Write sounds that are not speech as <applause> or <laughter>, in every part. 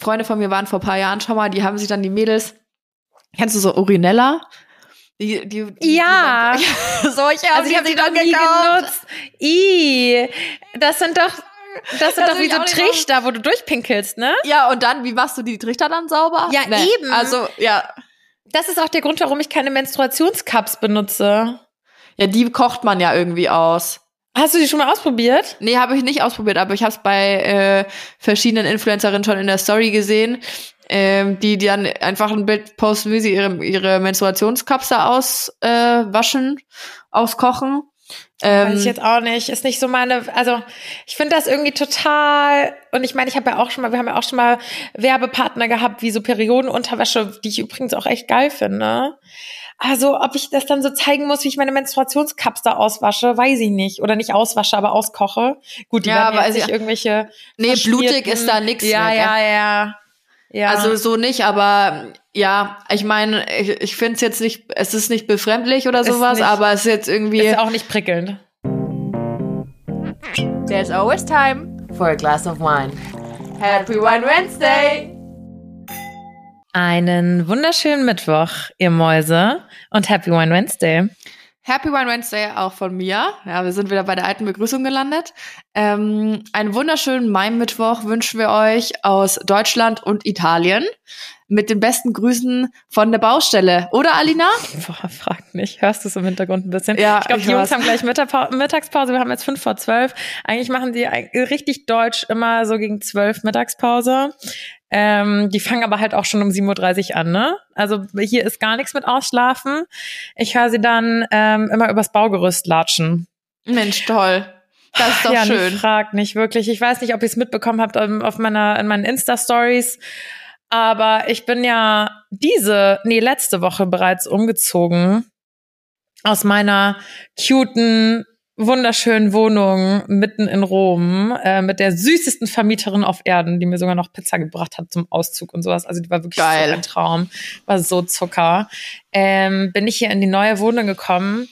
Freunde von mir waren vor paar Jahren schon mal, die haben sich dann die Mädels, kennst du so Urinella? Die, die, die, ja, die <laughs> solche haben also ich habe sie noch nie genutzt. I, das sind doch das sind das doch wie so Trichter, wo du durchpinkelst, ne? Ja, und dann, wie machst du die Trichter dann sauber? Ja, nee. eben. Also, ja. Das ist auch der Grund, warum ich keine Menstruationscups benutze. Ja, die kocht man ja irgendwie aus. Hast du die schon mal ausprobiert? Nee, habe ich nicht ausprobiert, aber ich habe es bei äh, verschiedenen Influencerinnen schon in der Story gesehen, ähm, die, die dann einfach ein Bild posten, wie sie ihre, ihre Menstruationskapsel auswaschen, äh, auskochen. Ähm, Weiß ich jetzt auch nicht. Ist nicht so meine, also ich finde das irgendwie total, und ich meine, ich habe ja auch schon mal, wir haben ja auch schon mal Werbepartner gehabt, wie so Periodenunterwäsche, die ich übrigens auch echt geil finde. Also, ob ich das dann so zeigen muss, wie ich meine Menstruationskapsel auswasche, weiß ich nicht. Oder nicht auswasche, aber auskoche. Gut, die ja, aber also, irgendwelche. Nee, blutig ist da nix. Ja, mehr, ja, ja. Ja. Also so nicht, aber ja, ich meine, ich, ich finde es jetzt nicht, es ist nicht befremdlich oder sowas, nicht, aber es ist jetzt irgendwie. Ist auch nicht prickelnd. There's always time for a glass of wine. Happy Wine Wednesday! Einen wunderschönen Mittwoch, ihr Mäuse, und Happy Wine Wednesday. Happy Wine Wednesday auch von mir. Ja, wir sind wieder bei der alten Begrüßung gelandet. Ähm, einen wunderschönen Mai-Mittwoch wünschen wir euch aus Deutschland und Italien. Mit den besten Grüßen von der Baustelle. Oder, Alina? <laughs> Boah, frag nicht. Hörst du es im Hintergrund ein bisschen? Ja, ich glaube, die Jungs haben gleich Mittagspause. Wir haben jetzt fünf vor zwölf. Eigentlich machen die richtig deutsch immer so gegen zwölf Mittagspause. Ähm, die fangen aber halt auch schon um 7.30 Uhr an, ne? Also hier ist gar nichts mit Ausschlafen. Ich höre sie dann ähm, immer übers Baugerüst latschen. Mensch, toll. Das ist doch ja, schön. Ja, frag nicht wirklich. Ich weiß nicht, ob ihr es mitbekommen habt ähm, auf meiner, in meinen Insta-Stories. Aber ich bin ja diese, nee, letzte Woche bereits umgezogen aus meiner cuten wunderschönen Wohnung mitten in Rom äh, mit der süßesten Vermieterin auf Erden, die mir sogar noch Pizza gebracht hat zum Auszug und sowas. Also die war wirklich Geil. so ein Traum, war so Zucker. Ähm, bin ich hier in die neue Wohnung gekommen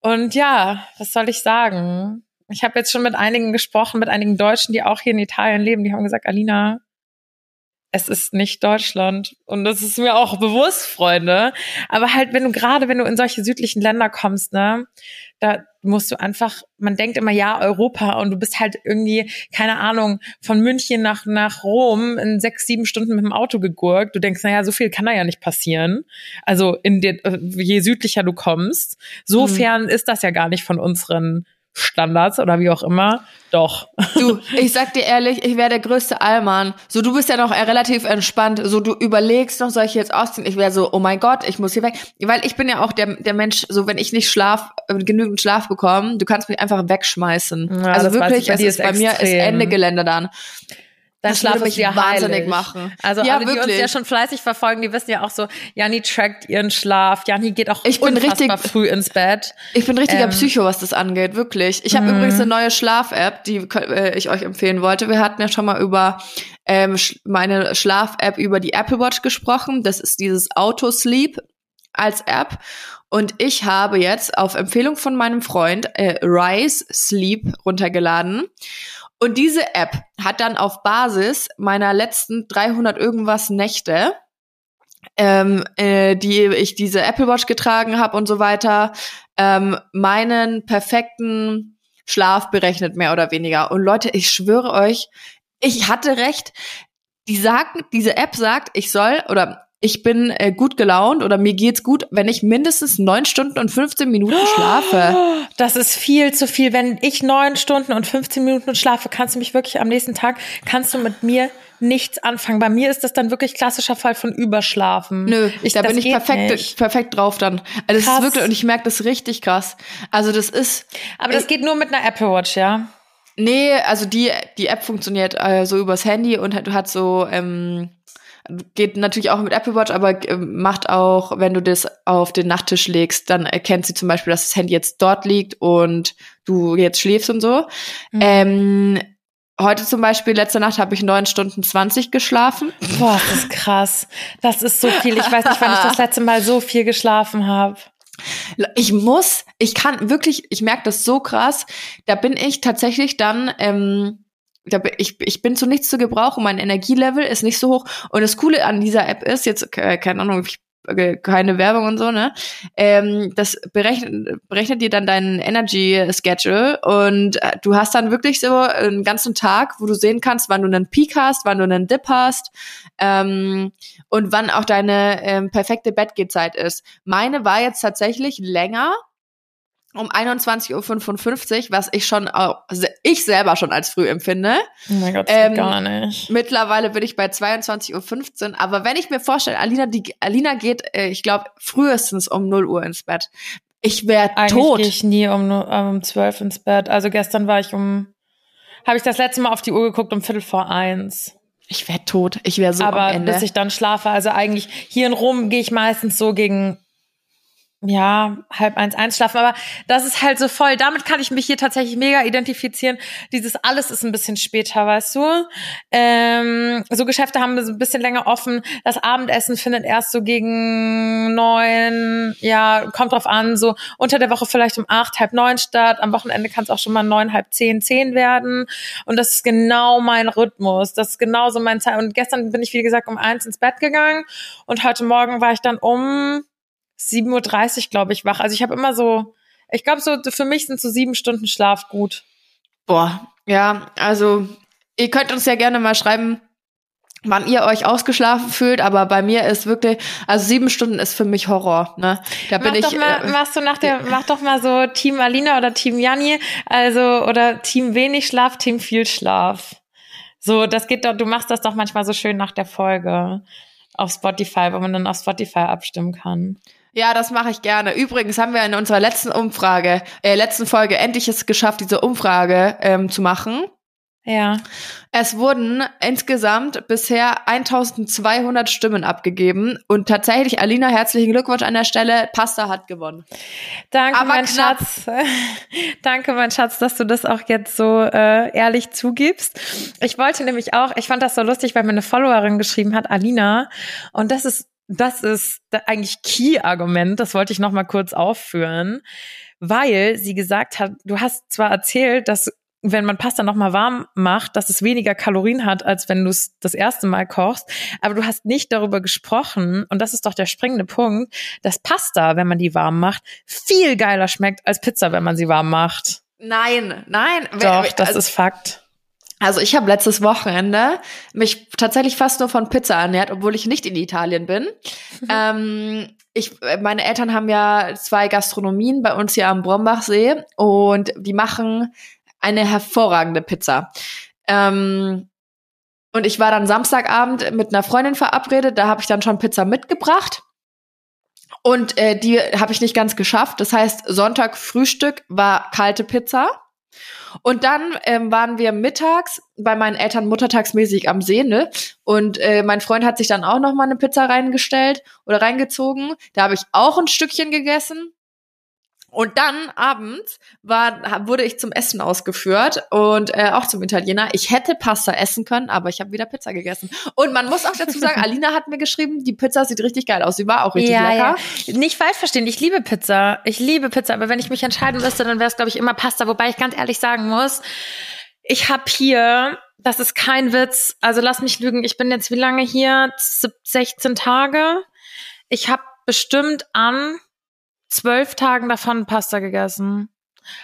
und ja, was soll ich sagen? Ich habe jetzt schon mit einigen gesprochen, mit einigen Deutschen, die auch hier in Italien leben. Die haben gesagt, Alina, es ist nicht Deutschland. Und das ist mir auch bewusst, Freunde. Aber halt, wenn du gerade, wenn du in solche südlichen Länder kommst, ne, da musst du einfach, man denkt immer, ja, Europa und du bist halt irgendwie, keine Ahnung, von München nach, nach Rom in sechs, sieben Stunden mit dem Auto gegurkt. Du denkst, naja, so viel kann da ja nicht passieren. Also in der, je südlicher du kommst, so mhm. fern ist das ja gar nicht von unseren Standards oder wie auch immer. Doch. Du, <laughs> ich sag dir ehrlich, ich wäre der größte Allmann. So, du bist ja noch relativ entspannt. So, du überlegst noch, soll ich jetzt ausziehen? Ich wäre so, oh mein Gott, ich muss hier weg. Weil ich bin ja auch der, der Mensch, so, wenn ich nicht schlaf, äh, genügend Schlaf bekomme, du kannst mich einfach wegschmeißen. Ja, also wirklich, es ist, bei mir ist Ende Gelände dann. Dein das Schlaf mich ja wahnsinnig heilig. machen. Also ja, alle, die wirklich. uns ja schon fleißig verfolgen, die wissen ja auch so, Jani trackt ihren Schlaf, Jani geht auch ich bin richtig, früh ins Bett. Ich bin richtiger ähm, Psycho, was das angeht, wirklich. Ich habe mhm. übrigens eine neue Schlaf-App, die äh, ich euch empfehlen wollte. Wir hatten ja schon mal über ähm, meine Schlaf-App über die Apple Watch gesprochen. Das ist dieses Auto-Sleep als App. Und ich habe jetzt auf Empfehlung von meinem Freund äh, Rise Sleep runtergeladen. Und diese App hat dann auf Basis meiner letzten 300 irgendwas Nächte, ähm, äh, die ich diese Apple Watch getragen habe und so weiter, ähm, meinen perfekten Schlaf berechnet, mehr oder weniger. Und Leute, ich schwöre euch, ich hatte recht. Die sagen, diese App sagt, ich soll, oder ich bin äh, gut gelaunt oder mir geht's gut, wenn ich mindestens neun Stunden und 15 Minuten schlafe. <gasps> Das ist viel zu viel. Wenn ich neun Stunden und 15 Minuten schlafe, kannst du mich wirklich am nächsten Tag, kannst du mit mir nichts anfangen. Bei mir ist das dann wirklich klassischer Fall von Überschlafen. Nö, ich, da bin ich perfekt, perfekt drauf dann. Also das ist wirklich, und ich merke das richtig krass. Also das ist. Aber das ich, geht nur mit einer Apple Watch, ja? Nee, also die, die App funktioniert äh, so übers Handy und hat, hat so, ähm, geht natürlich auch mit Apple Watch, aber äh, macht auch, wenn du das auf den Nachttisch legst, dann erkennt sie zum Beispiel, dass das Handy jetzt dort liegt und du jetzt schläfst und so. Mhm. Ähm, heute zum Beispiel, letzte Nacht habe ich neun Stunden zwanzig geschlafen. Boah, das ist krass. Das ist so viel. Ich weiß nicht, wann ich das <laughs> letzte Mal so viel geschlafen habe. Ich muss, ich kann wirklich, ich merke das so krass. Da bin ich tatsächlich dann ähm, ich, ich bin zu nichts zu gebrauchen, mein Energielevel ist nicht so hoch. Und das Coole an dieser App ist, jetzt, äh, keine Ahnung, ich äh, keine Werbung und so, ne? Ähm, das berechnet, berechnet dir dann deinen Energy Schedule und äh, du hast dann wirklich so einen ganzen Tag, wo du sehen kannst, wann du einen Peak hast, wann du einen Dip hast ähm, und wann auch deine ähm, perfekte Bettgehzeit ist. Meine war jetzt tatsächlich länger, um 21.55 Uhr, was ich schon, also ich selber schon als früh empfinde. Oh mein Gott, ähm, gar nicht. Mittlerweile bin ich bei 22.15 Uhr. Aber wenn ich mir vorstelle, Alina, die, Alina geht, äh, ich glaube, frühestens um 0 Uhr ins Bett. Ich wäre tot. Eigentlich gehe ich nie um, um 12 ins Bett. Also gestern war ich um, habe ich das letzte Mal auf die Uhr geguckt um Viertel vor eins. Ich wäre tot. Ich wäre so Aber am Ende. bis ich dann schlafe, also eigentlich hier in Rom gehe ich meistens so gegen ja, halb eins einschlafen, aber das ist halt so voll. Damit kann ich mich hier tatsächlich mega identifizieren. Dieses alles ist ein bisschen später, weißt du? Ähm, so Geschäfte haben so ein bisschen länger offen. Das Abendessen findet erst so gegen neun, ja, kommt drauf an, so unter der Woche vielleicht um acht, halb neun statt. Am Wochenende kann es auch schon mal neun, halb zehn, zehn werden. Und das ist genau mein Rhythmus. Das ist genauso mein Zeit. Und gestern bin ich, wie gesagt, um eins ins Bett gegangen und heute Morgen war ich dann um 7.30 Uhr, glaube ich, wach. Also ich habe immer so, ich glaube, so für mich sind so sieben Stunden Schlaf gut. Boah, ja, also ihr könnt uns ja gerne mal schreiben, wann ihr euch ausgeschlafen fühlt, aber bei mir ist wirklich, also sieben Stunden ist für mich Horror, ne? Da mach bin doch ich. Mal, äh, machst du nach der, mach doch mal so Team Alina oder Team Janni, also oder Team wenig Schlaf, Team viel Schlaf. So, das geht doch, du machst das doch manchmal so schön nach der Folge auf Spotify, wo man dann auf Spotify abstimmen kann. Ja, das mache ich gerne. Übrigens haben wir in unserer letzten Umfrage, äh, letzten Folge endlich es geschafft, diese Umfrage ähm, zu machen. Ja. Es wurden insgesamt bisher 1200 Stimmen abgegeben und tatsächlich, Alina, herzlichen Glückwunsch an der Stelle. Pasta hat gewonnen. Danke, Aber mein knapp. Schatz. <laughs> Danke, mein Schatz, dass du das auch jetzt so äh, ehrlich zugibst. Ich wollte nämlich auch, ich fand das so lustig, weil mir eine Followerin geschrieben hat, Alina, und das ist das ist eigentlich Key-Argument, das wollte ich noch mal kurz aufführen, weil sie gesagt hat, du hast zwar erzählt, dass wenn man Pasta noch mal warm macht, dass es weniger Kalorien hat, als wenn du es das erste Mal kochst, aber du hast nicht darüber gesprochen und das ist doch der springende Punkt, dass Pasta, wenn man die warm macht, viel geiler schmeckt als Pizza, wenn man sie warm macht. Nein, nein. Doch, das also, ist Fakt. Also ich habe letztes Wochenende mich tatsächlich fast nur von Pizza ernährt, obwohl ich nicht in Italien bin. Mhm. Ähm, ich, meine Eltern haben ja zwei Gastronomien bei uns hier am Brombachsee und die machen eine hervorragende Pizza. Ähm, und ich war dann Samstagabend mit einer Freundin verabredet, da habe ich dann schon Pizza mitgebracht. Und äh, die habe ich nicht ganz geschafft. Das heißt, Sonntag Frühstück war kalte Pizza. Und dann ähm, waren wir mittags bei meinen Eltern muttertagsmäßig am See, ne? Und äh, mein Freund hat sich dann auch noch mal eine Pizza reingestellt oder reingezogen. Da habe ich auch ein Stückchen gegessen. Und dann abends war, wurde ich zum Essen ausgeführt und äh, auch zum Italiener. Ich hätte Pasta essen können, aber ich habe wieder Pizza gegessen. Und man muss auch dazu sagen, <laughs> Alina hat mir geschrieben, die Pizza sieht richtig geil aus. Sie war auch richtig ja, lecker. Ja. Nicht falsch verstehen, ich liebe Pizza. Ich liebe Pizza, aber wenn ich mich entscheiden müsste, dann wäre es, glaube ich, immer Pasta. Wobei ich ganz ehrlich sagen muss, ich habe hier, das ist kein Witz, also lass mich lügen, ich bin jetzt wie lange hier? 16 Tage. Ich habe bestimmt an zwölf Tagen davon Pasta gegessen.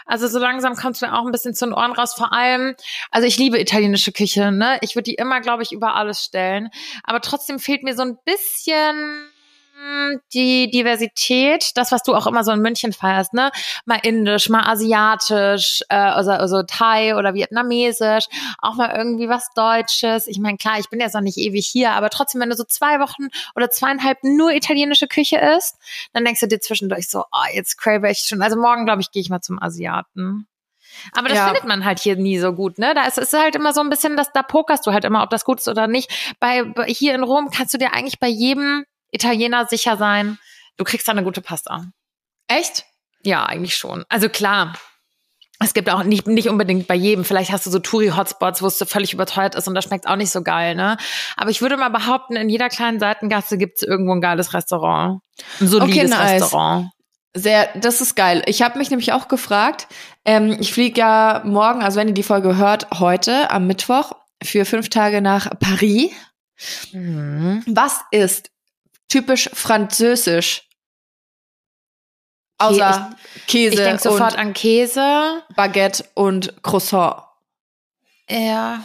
Also so langsam kommt es mir auch ein bisschen zu den Ohren raus. Vor allem, also ich liebe italienische Küche, ne? Ich würde die immer, glaube ich, über alles stellen. Aber trotzdem fehlt mir so ein bisschen die Diversität, das, was du auch immer so in München feierst, ne? Mal indisch, mal asiatisch, äh, also, also Thai oder vietnamesisch, auch mal irgendwie was Deutsches. Ich meine, klar, ich bin jetzt noch nicht ewig hier, aber trotzdem, wenn du so zwei Wochen oder zweieinhalb nur italienische Küche isst, dann denkst du dir zwischendurch so, oh, jetzt crave ich schon. Also morgen, glaube ich, gehe ich mal zum Asiaten. Aber das ja. findet man halt hier nie so gut, ne? Da ist es halt immer so ein bisschen, dass da pokerst du halt immer, ob das gut ist oder nicht. Bei, bei hier in Rom kannst du dir eigentlich bei jedem Italiener sicher sein, du kriegst da eine gute Pasta. Echt? Ja, eigentlich schon. Also klar, es gibt auch nicht, nicht unbedingt bei jedem. Vielleicht hast du so Touri-Hotspots, wo es so völlig überteuert ist und da schmeckt auch nicht so geil, ne? Aber ich würde mal behaupten, in jeder kleinen Seitengasse gibt es irgendwo ein geiles Restaurant. Ein solides okay, nice. Restaurant. Sehr, das ist geil. Ich habe mich nämlich auch gefragt, ähm, ich fliege ja morgen, also wenn ihr die Folge hört, heute am Mittwoch für fünf Tage nach Paris. Mhm. Was ist typisch französisch? Außer Käse Ich denke sofort und an Käse. Baguette und Croissant. Ja.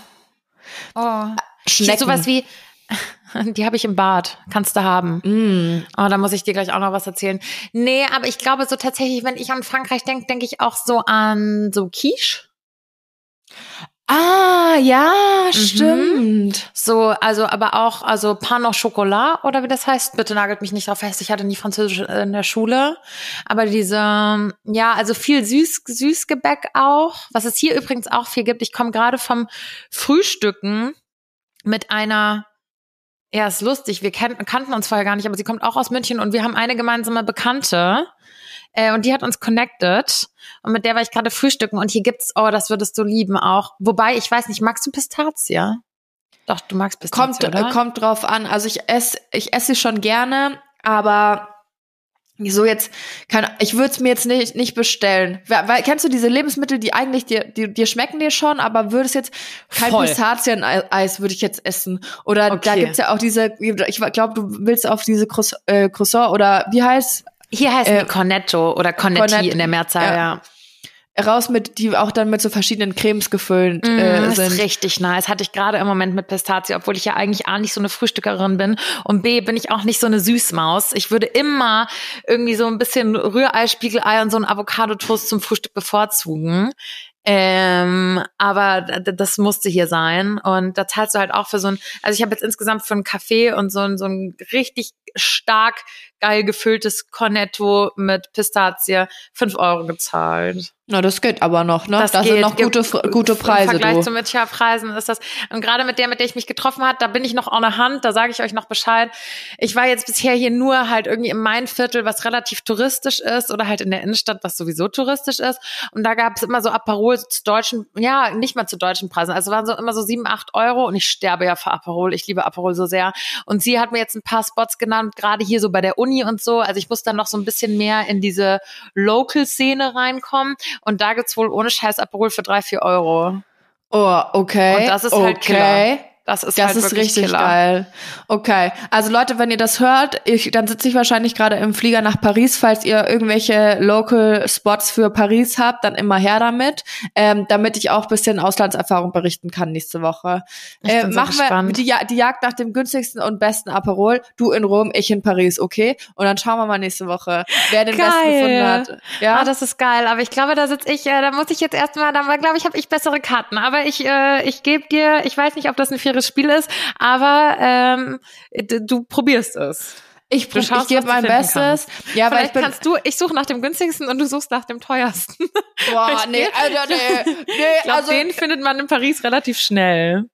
Oh. Schnecken. Sowas wie, <laughs> die habe ich im Bad. Kannst du haben. Mm. Oh, da muss ich dir gleich auch noch was erzählen. Nee, aber ich glaube so tatsächlich, wenn ich an Frankreich denke, denke ich auch so an so Quiche. Ah, ja, Mhm. stimmt. So, also, aber auch, also Pain au Chocolat oder wie das heißt. Bitte nagelt mich nicht drauf fest. Ich hatte nie Französisch in der Schule. Aber diese, ja, also viel Süß, Süßgebäck auch. Was es hier übrigens auch viel gibt. Ich komme gerade vom Frühstücken mit einer, ja, ist lustig. Wir kannten uns vorher gar nicht, aber sie kommt auch aus München und wir haben eine gemeinsame Bekannte. Äh, und die hat uns connected. Und mit der war ich gerade frühstücken. Und hier gibt's, oh, das würdest du lieben auch. Wobei, ich weiß nicht, magst du Pistazie? Doch, du magst Pistazie, Kommt, oder? äh, kommt drauf an. Also ich esse, ich esse sie schon gerne, aber so jetzt kann ich würde es mir jetzt nicht nicht bestellen. Weil, weil kennst du diese Lebensmittel, die eigentlich dir die, dir schmecken dir schon, aber würdest jetzt kein. Pistazieneis würde ich jetzt essen oder da Okay. gibt's ja auch diese ich glaube du willst auf diese äh, Croissant oder wie heißt Hier heißt Äh, die Cornetto oder Cornetti Cornet- in der Mehrzahl, ja. ja. raus mit die auch dann mit so verschiedenen Cremes gefüllt äh, Mm, ist sind. richtig nice. Hatte ich gerade im Moment mit Pistazie, obwohl ich ja eigentlich A nicht so eine Frühstückerin bin und B bin ich auch nicht so eine Süßmaus. Ich würde immer irgendwie so ein bisschen Rührei, Spiegelei und so ein Avocado-Toast zum Frühstück bevorzugen. Ähm, aber das musste hier sein. Und da zahlst du halt auch für so ein, also ich habe jetzt insgesamt für einen Kaffee und so ein, so ein richtig stark geil gefülltes Cornetto mit Pistazie fünf Euro gezahlt. Na, das geht aber noch, ne? Das, Das sind geht. noch gute gute Im Preise, Vergleich du. zu Münchner ist das. Und gerade mit der, mit der ich mich getroffen hat, da bin ich noch on der Hand, da sage ich euch noch Bescheid. Ich war jetzt bisher hier nur halt irgendwie im Mainviertel, was relativ touristisch ist, oder halt in der Innenstadt, was sowieso touristisch ist. Und da gab es immer so Aperol zu deutschen, ja, nicht mal zu deutschen Preisen. Also waren so immer so sieben, acht Euro und ich sterbe ja für Aperol. Ich liebe Aperol so sehr. Und sie hat mir jetzt ein paar Spots genannt, gerade hier so bei der Uni und so. Also ich muss dann noch so ein bisschen mehr in diese Local-Szene reinkommen. Und da gibt's wohl ohne Scheiß Aperol für drei, vier Euro. Oh, okay. Und das ist okay. halt Killer. Das ist Das halt ist richtig Killer. geil. Okay. Also Leute, wenn ihr das hört, ich, dann sitze ich wahrscheinlich gerade im Flieger nach Paris. Falls ihr irgendwelche Local Spots für Paris habt, dann immer her damit, ähm, damit ich auch bisschen Auslandserfahrung berichten kann nächste Woche. Äh, so machen wir gespannt. die, Ja- die Jagd nach dem günstigsten und besten Aperol. Du in Rom, ich in Paris, okay? Und dann schauen wir mal nächste Woche, wer den besten Geil. gefunden hat. Ja, Ah, das ist geil. Aber ich glaube, da sitze ich, äh, da muss ich jetzt erstmal, da glaube ich, habe ich bessere Karten. Aber ich, äh, ich gebe dir, ich weiß nicht, ob das ein faires Spiel ist, aber ähm, du probierst es. ich, du ich gebe mein Bestes. Ja, aber ich Vielleicht bin kannst du, ich suche nach dem günstigsten und du suchst nach dem teuersten. <laughs> Boah, nee, Alter, nee, <laughs> nee, Ich glaube, also den findet man in Paris relativ schnell.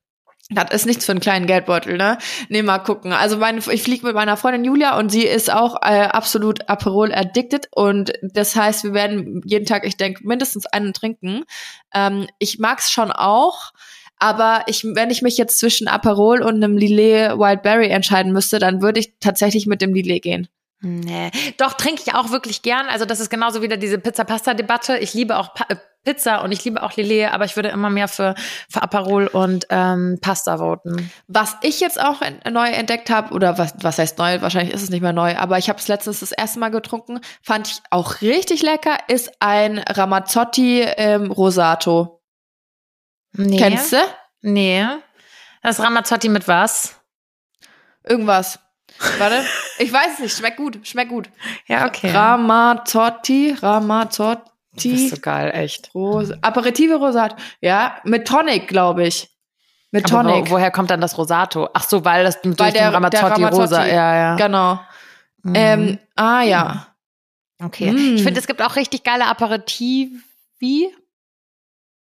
Das ist nichts für einen kleinen Geldbeutel, ne? Nee, mal gucken. Also meine, ich fliege mit meiner Freundin Julia und sie ist auch äh, absolut Aperol addicted und das heißt, wir werden jeden Tag, ich denke, mindestens einen trinken. Ähm, ich mag's schon auch, aber ich, wenn ich mich jetzt zwischen Aperol und einem Lillet Wildberry entscheiden müsste, dann würde ich tatsächlich mit dem Lillet gehen. Nee. Doch, trinke ich auch wirklich gern. Also das ist genauso wieder diese Pizza-Pasta-Debatte. Ich liebe auch pa äh, Pizza und ich liebe auch Lillet, aber ich würde immer mehr für, für Aperol und ähm, Pasta voten. Was ich jetzt auch neu entdeckt habe, oder was, was heißt neu, wahrscheinlich ist es nicht mehr neu, aber ich habe es letztens das erste Mal getrunken, fand ich auch richtig lecker, ist ein Ramazzotti ähm, Rosato. Nee. Kennst du? Nee. Das Ramazzotti mit was? Irgendwas. Warte, <laughs> ich weiß es nicht, schmeckt gut, schmeckt gut. Ja, okay. Ramazzotti, das ist Ramazzotti, so geil, echt. Ros Aperitive Rosato. Ja, mit Tonic, glaube ich. Mit Aber Tonic. wo, woher kommt dann das Rosato? Ach so, weil das durch Weil den der- der Ramazzotti, Ramazzotti. rosa. Ja, ja. Genau. Mhm. Ähm, ah ja. okay. Mm. Ich finde, es gibt auch richtig geile Aperitivi.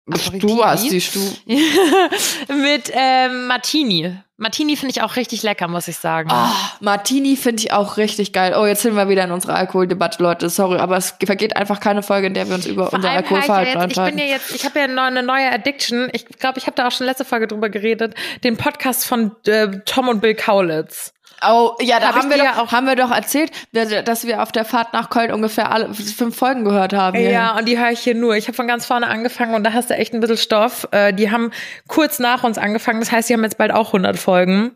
Du hast die Stu. <laughs> mit ähm, Martini. Martini finde ich auch richtig lecker, muss ich sagen. Ah, Martini finde ich auch richtig geil. Oh, jetzt sind wir wieder in unserer Alkoholdebatte, Leute. Sorry, aber es vergeht einfach keine Folge, in der wir uns über Vor unser höre ich, ja Alkoholverhalten jetzt, ich bin ja jetzt, ich habe ja eine neue Addiction. Ich glaube, ich habe da auch schon letzte Folge drüber geredet. Den Podcast von äh, Tom und Bill Kaulitz. Oh, ja, da Hab haben wir, doch, ja auch- haben wir doch erzählt, dass dass wir auf der Fahrt nach Köln ungefähr alle fünf Folgen gehört haben. hier. Ja, und die höre ich hier nur. Ich habe von ganz vorne angefangen und da hast du echt ein bisschen Stoff. Äh, die haben kurz nach uns angefangen, das heißt, die haben jetzt bald auch 100 Folgen.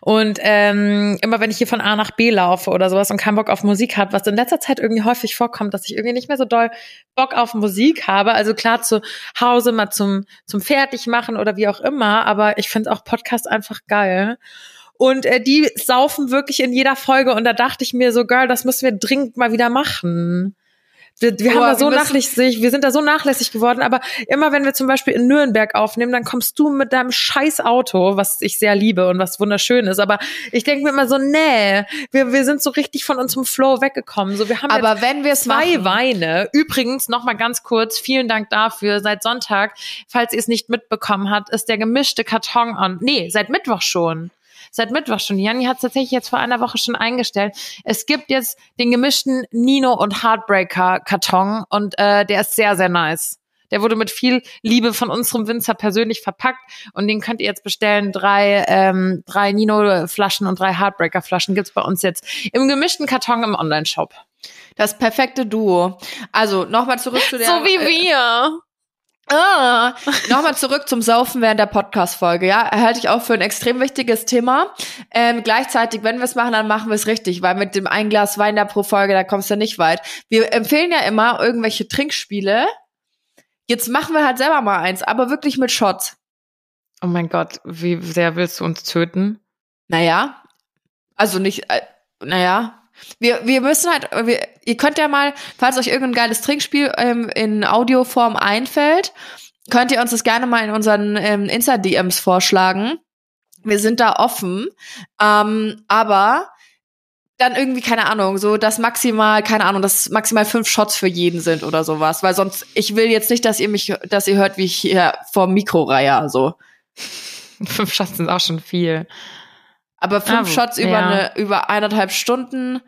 Und ähm, immer wenn ich hier von A nach B laufe oder sowas und keinen Bock auf Musik habe, was in letzter Zeit irgendwie häufig vorkommt, dass ich irgendwie nicht mehr so doll Bock auf Musik habe. Also klar zu Hause mal zum zum Fertigmachen oder wie auch immer, aber ich finde auch Podcast einfach geil. Und äh, die saufen wirklich in jeder Folge und da dachte ich mir so, Girl, das müssen wir dringend mal wieder machen. Wir, wir haben da so nachlässig, wir sind da so nachlässig geworden, aber immer wenn wir zum Beispiel in Nürnberg aufnehmen, dann kommst du mit deinem scheiß Auto, was ich sehr liebe und was wunderschön ist, aber ich denke mir immer so, nee, wir, wir sind so richtig von unserem Flow weggekommen. So, wir haben Aber wenn wir zwei machen, Weine. Übrigens, noch mal ganz kurz, vielen Dank dafür. Seit Sonntag, falls ihr es nicht mitbekommen habt, ist der gemischte Karton an. Nee, seit Mittwoch schon. Seit Mittwoch schon. Janni hat es tatsächlich jetzt vor einer Woche schon eingestellt. Es gibt jetzt den gemischten Nino und Heartbreaker Karton und äh, der ist sehr, sehr nice. Der wurde mit viel Liebe von unserem Winzer persönlich verpackt und den könnt ihr jetzt bestellen. Drei, ähm, drei Nino-Flaschen und drei Heartbreaker-Flaschen gibt's bei uns jetzt im gemischten Karton im Online-Shop. das perfekte Duo. Also nochmal zurück zu der. so wie wir. Ah, Nochmal zurück zum Saufen während der Podcast-Folge, ja. Halte ich auch für ein extrem wichtiges Thema. Ähm, gleichzeitig, wenn wir es machen, dann machen wir es richtig, weil mit dem ein Glas Wein da pro Folge, da kommst du nicht weit. Wir empfehlen ja immer irgendwelche Trinkspiele. Jetzt machen wir halt selber mal eins, aber wirklich mit Shots. Oh mein Gott, wie sehr willst du uns töten? Naja, also nicht, äh, naja. Wir, wir müssen halt, wir, ihr könnt ja mal, falls euch irgendein geiles Trinkspiel ähm, in Audioform einfällt, könnt ihr uns das gerne mal in unseren ähm, Insta-DMs vorschlagen. Wir sind da offen, ähm, aber dann irgendwie, keine Ahnung, so dass maximal, keine Ahnung, dass maximal fünf Shots für jeden sind oder sowas, weil sonst, ich will jetzt nicht, dass ihr mich, dass ihr hört, wie ich hier vorm Mikro reihe, so. <laughs> Fünf Shots sind auch schon viel. Aber fünf Ah, Shots über ja. eine, über eineinhalb Stunden,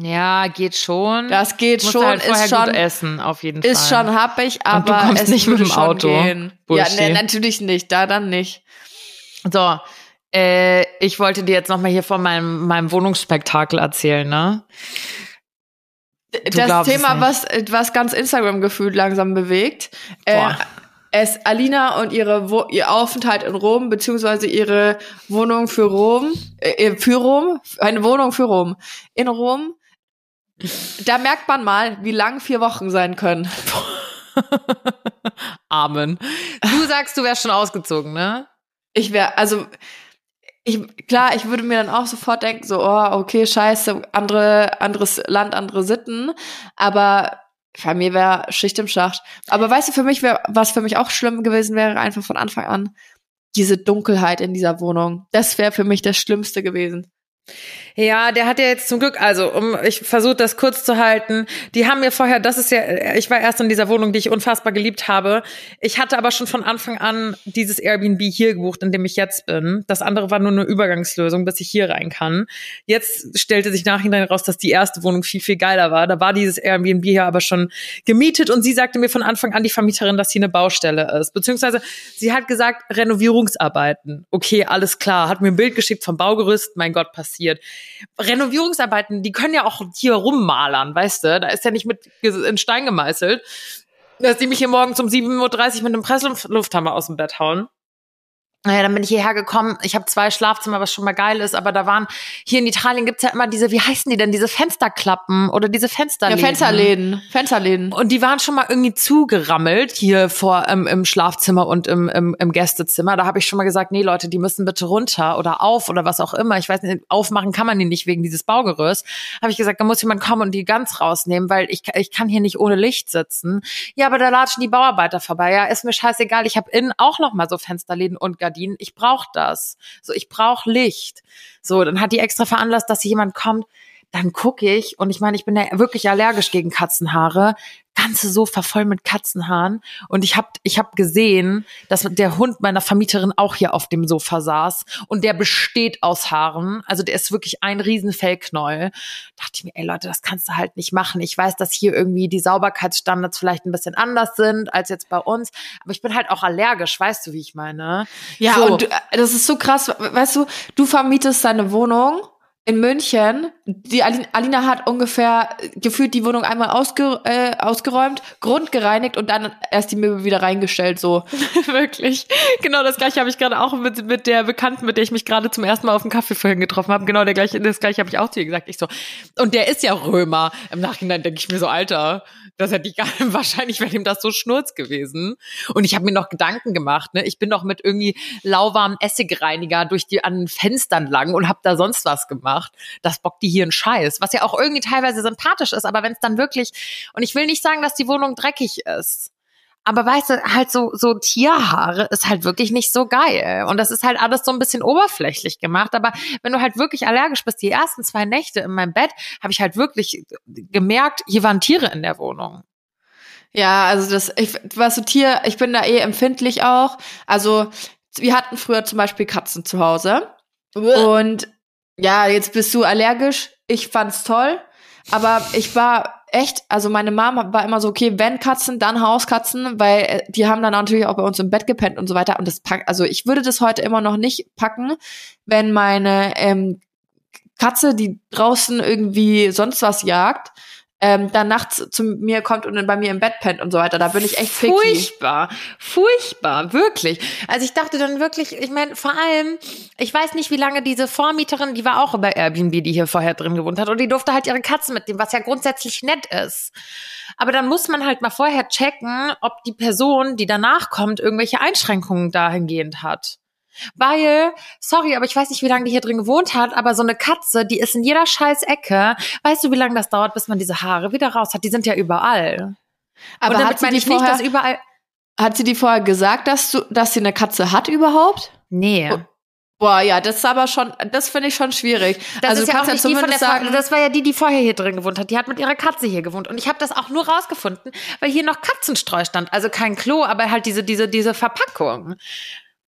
Ja, geht schon. Das geht Musst schon, halt ist schon, gut essen, auf jeden ist Fall. schon happig, du aber kommst es nicht mit dem Auto. Ja, Bullshit. ne, natürlich nicht, da dann nicht. So, äh, ich wollte dir jetzt noch mal hier von meinem, meinem Wohnungsspektakel erzählen, ne? das glaubst es Thema, was, was ganz Instagram gefühlt langsam bewegt, äh. Es Alina und ihre Wo ihr Aufenthalt in Rom, beziehungsweise ihre Wohnung für Rom, äh, für Rom, eine Wohnung für Rom, in Rom, da merkt man mal, wie lang vier Wochen sein können. <laughs> Amen. Du sagst, du wärst schon ausgezogen, ne? Ich wäre, also ich, klar, ich würde mir dann auch sofort denken, so, oh, okay, scheiße, andere, anderes Land, andere Sitten, aber bei mir wäre Schicht im Schacht. Aber weißt du, für mich wäre, was für mich auch schlimm gewesen wäre, einfach von Anfang an, diese Dunkelheit in dieser Wohnung. Das wäre für mich das Schlimmste gewesen. Ja, der hat ja jetzt zum Glück, also um, ich versuche das kurz zu halten. Die haben mir vorher, das ist ja, ich war erst in dieser Wohnung, die ich unfassbar geliebt habe. Ich hatte aber schon von Anfang an dieses Airbnb hier gebucht, in dem ich jetzt bin. Das andere war nur eine Übergangslösung, bis ich hier rein kann. Jetzt stellte sich nachhinein raus, dass die erste Wohnung viel, viel geiler war. Da war dieses Airbnb hier aber schon gemietet und sie sagte mir von Anfang an, die Vermieterin, dass hier eine Baustelle ist. Beziehungsweise sie hat gesagt, Renovierungsarbeiten. Okay, alles klar. Hat mir ein Bild geschickt vom Baugerüst. Mein Gott, passiert. Renovierungsarbeiten, die können ja auch hier rummalern, weißt du? Da ist ja nicht mit in Stein gemeißelt, dass die mich hier morgens um 7.30 Uhr mit einem Presslufthammer aus dem Bett hauen. Naja, dann bin ich hierher gekommen. Ich habe zwei Schlafzimmer, was schon mal geil ist, aber da waren, hier in Italien gibt's ja immer diese, wie heißen die denn, diese Fensterklappen oder diese Ja, Fensterläden. Fensterläden, Fensterläden. Und die waren schon mal irgendwie zugerammelt hier vor ähm, im Schlafzimmer und im, im, im Gästezimmer. Da habe ich schon mal gesagt, nee Leute, die müssen bitte runter oder auf oder was auch immer. Ich weiß nicht, aufmachen kann man die nicht wegen dieses Baugerüst. Habe ich gesagt, da muss jemand kommen und die ganz rausnehmen, weil ich, ich kann hier nicht ohne Licht sitzen. Ja, aber da latschen die Bauarbeiter vorbei. Ja, ist mir scheißegal. Ich habe innen auch noch mal so Fensterläden und Gardinen. Ich brauche das. So, ich brauche Licht. So, dann hat die extra veranlasst, dass jemand kommt dann gucke ich und ich meine, ich bin ja wirklich allergisch gegen Katzenhaare, ganze Sofa voll mit Katzenhaaren und ich habe ich hab gesehen, dass der Hund meiner Vermieterin auch hier auf dem Sofa saß und der besteht aus Haaren, also der ist wirklich ein riesen Fellknäuel. Dachte ich mir, ey Leute, das kannst du halt nicht machen. Ich weiß, dass hier irgendwie die Sauberkeitsstandards vielleicht ein bisschen anders sind als jetzt bei uns, aber ich bin halt auch allergisch, weißt du, wie ich meine? Ja, So. und äh, das ist so krass, weißt du, du vermietest deine Wohnung in München. Die Alina, hat ungefähr gefühlt die Wohnung einmal ausge, äh, ausgeräumt, grundgereinigt und dann erst die Möbel wieder reingestellt, so. <laughs> Wirklich. Genau das gleiche habe ich gerade auch mit, mit der Bekannten, mit der ich mich gerade zum ersten Mal auf dem Kaffee vorhin getroffen habe. Genau der gleiche, das gleiche habe ich auch zu ihr gesagt. Ich so, und der ist ja Römer. Im Nachhinein denke ich mir so, Alter, das hätte ich gar nicht, wahrscheinlich wäre ihm das so schnurz gewesen. Und ich habe mir noch Gedanken gemacht, ne? Ich bin noch mit irgendwie lauwarmem Essigreiniger durch die an den Fenstern lang und habe da sonst was gemacht. Das bockt die hier einen Scheiß, was ja auch irgendwie teilweise sympathisch ist, aber wenn es dann wirklich und ich will nicht sagen, dass die Wohnung dreckig ist. Aber weißt du, halt so, so Tierhaare ist halt wirklich nicht so geil. Und das ist halt alles so ein bisschen oberflächlich gemacht. Aber wenn du halt wirklich allergisch bist, die ersten zwei Nächte in meinem Bett, habe ich halt wirklich gemerkt, hier waren Tiere in der Wohnung. Ja, also das, ich, was so Tier, ich bin da eh empfindlich auch. Also, wir hatten früher zum Beispiel Katzen zu Hause. Und ja, jetzt bist du allergisch. Ich fand's toll. Aber ich war echt, also meine Mom war immer so, okay, wenn Katzen, dann Hauskatzen, weil äh, die haben dann natürlich auch bei uns im Bett gepennt und so weiter. Und das packt, also ich würde das heute immer noch nicht packen, wenn meine ähm, Katze, die draußen irgendwie sonst was jagt, ähm, dann nachts zu mir kommt und dann bei mir im Bett pennt und so weiter. Da bin ich echt picky. Furchtbar, furchtbar, wirklich. Also ich dachte dann wirklich, ich meine, vor allem, ich weiß nicht, wie lange diese Vormieterin, die war auch bei Airbnb, die hier vorher drin gewohnt hat, und die durfte halt ihre Katzen mitnehmen, was ja grundsätzlich nett ist. Aber dann muss man halt mal vorher checken, ob die Person, die danach kommt, irgendwelche Einschränkungen dahingehend hat. Weil, sorry, aber ich weiß nicht, wie lange die hier drin gewohnt hat, aber so eine Katze, die ist in jeder scheiß Ecke. Weißt du, wie lange das dauert, bis man diese Haare wieder raus hat? Die sind ja überall. Aber Und damit hat sie meine die ich nicht, vorher, dass überall. hat sie die vorher gesagt, dass du, dass sie eine Katze hat überhaupt? Nee. Oh, Boah, ja, das ist aber schon, das finde ich schon schwierig. Das also ist ja auch kannst ja nicht die von der sagen, Das war ja die, die vorher hier drin gewohnt hat. Die hat mit ihrer Katze hier gewohnt. Und ich habe das auch nur rausgefunden, weil hier noch Katzenstreu stand. Also kein Klo, aber halt diese, diese, diese Verpackung.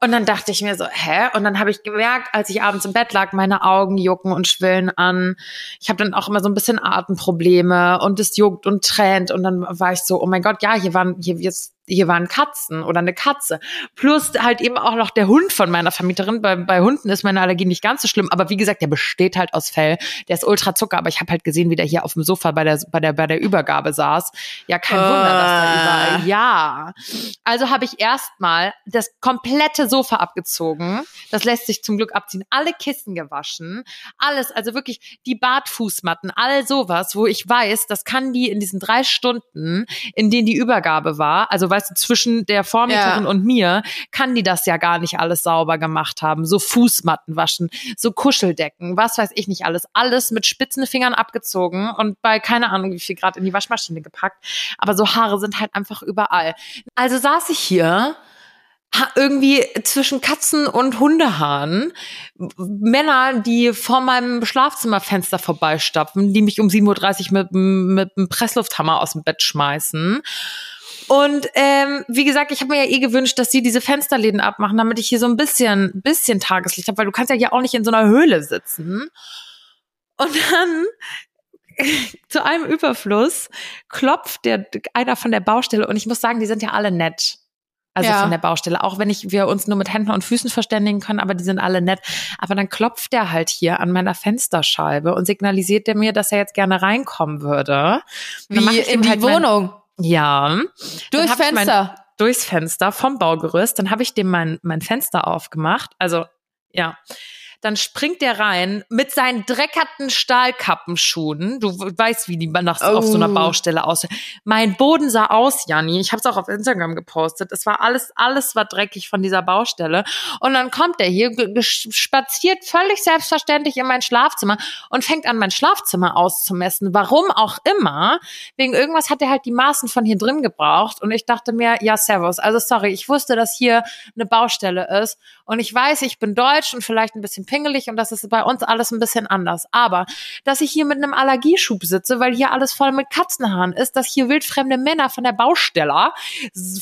Und dann dachte ich mir so, hä? Und dann habe ich gemerkt, als ich abends im Bett lag, meine Augen jucken und schwillen an. Ich habe dann auch immer so ein bisschen Atemprobleme und es juckt und tränt. Und dann war ich so, oh mein Gott, ja, hier waren, hier, jetzt, hier waren Katzen oder eine Katze. Plus halt eben auch noch der Hund von meiner Vermieterin. Bei, bei Hunden ist meine Allergie nicht ganz so schlimm, aber wie gesagt, der besteht halt aus Fell. Der ist ultra Zucker, aber ich habe halt gesehen, wie der hier auf dem Sofa bei der, bei der, bei der Übergabe saß. Ja, kein Wunder, dass da Ah. überall. Ja. Also habe ich erstmal das komplette Sofa abgezogen. Das lässt sich zum Glück abziehen. Alle Kissen gewaschen. Alles, also wirklich die Bartfußmatten, all sowas, wo ich weiß, das kann die in diesen drei Stunden, in denen die Übergabe war, also weißt du, zwischen der Vormieterin Ja. und mir, kann die das ja gar nicht alles sauber gemacht haben. So Fußmatten waschen, so Kuscheldecken, was weiß ich nicht alles. Alles mit spitzen Fingern abgezogen und bei keine Ahnung wie viel Grad in die Waschmaschine gepackt. Aber so Haare sind halt einfach überall. Also saß ich hier irgendwie zwischen Katzen und Hundehaaren, Männer, die vor meinem Schlafzimmerfenster vorbeistapfen, die mich um 7.30 Uhr mit, mit einem Presslufthammer aus dem Bett schmeißen. Und ähm, wie gesagt, ich habe mir ja eh gewünscht, dass sie diese Fensterläden abmachen, damit ich hier so ein bisschen, bisschen Tageslicht habe, weil du kannst ja hier auch nicht in so einer Höhle sitzen. Und dann <laughs> zu einem Überfluss klopft der einer von der Baustelle und ich muss sagen, die sind ja alle nett. Also Ja. von der Baustelle, auch wenn ich wir uns nur mit Händen und Füßen verständigen können, aber die sind alle nett. Aber dann klopft der halt hier an meiner Fensterscheibe und signalisiert der mir, dass er jetzt gerne reinkommen würde. Wie in die halt Wohnung. Ja. Durchs ich mein- Fenster. durchs Fenster vom Baugerüst. Dann habe ich dem mein, mein Fenster aufgemacht. Also, ja. Dann springt der rein mit seinen dreckerten Stahlkappenschuhen. Du weißt, wie die nach, auf so einer Oh. Baustelle aussehen. Mein Boden sah aus, Janni. Ich habe es auch auf Instagram gepostet. Es war alles, alles war dreckig von dieser Baustelle. Und dann kommt er hier, spaziert völlig selbstverständlich in mein Schlafzimmer und fängt an, mein Schlafzimmer auszumessen. Warum auch immer. Wegen irgendwas hat er halt die Maßen von hier drin gebraucht. Und ich dachte mir, ja, servus. Also sorry, ich wusste, dass hier eine Baustelle ist. Und ich weiß, ich bin deutsch und vielleicht ein bisschen bisschen pingelig und das ist bei uns alles ein bisschen anders. Aber, dass ich hier mit einem Allergieschub sitze, weil hier alles voll mit Katzenhaaren ist, dass hier wildfremde Männer von der Baustelle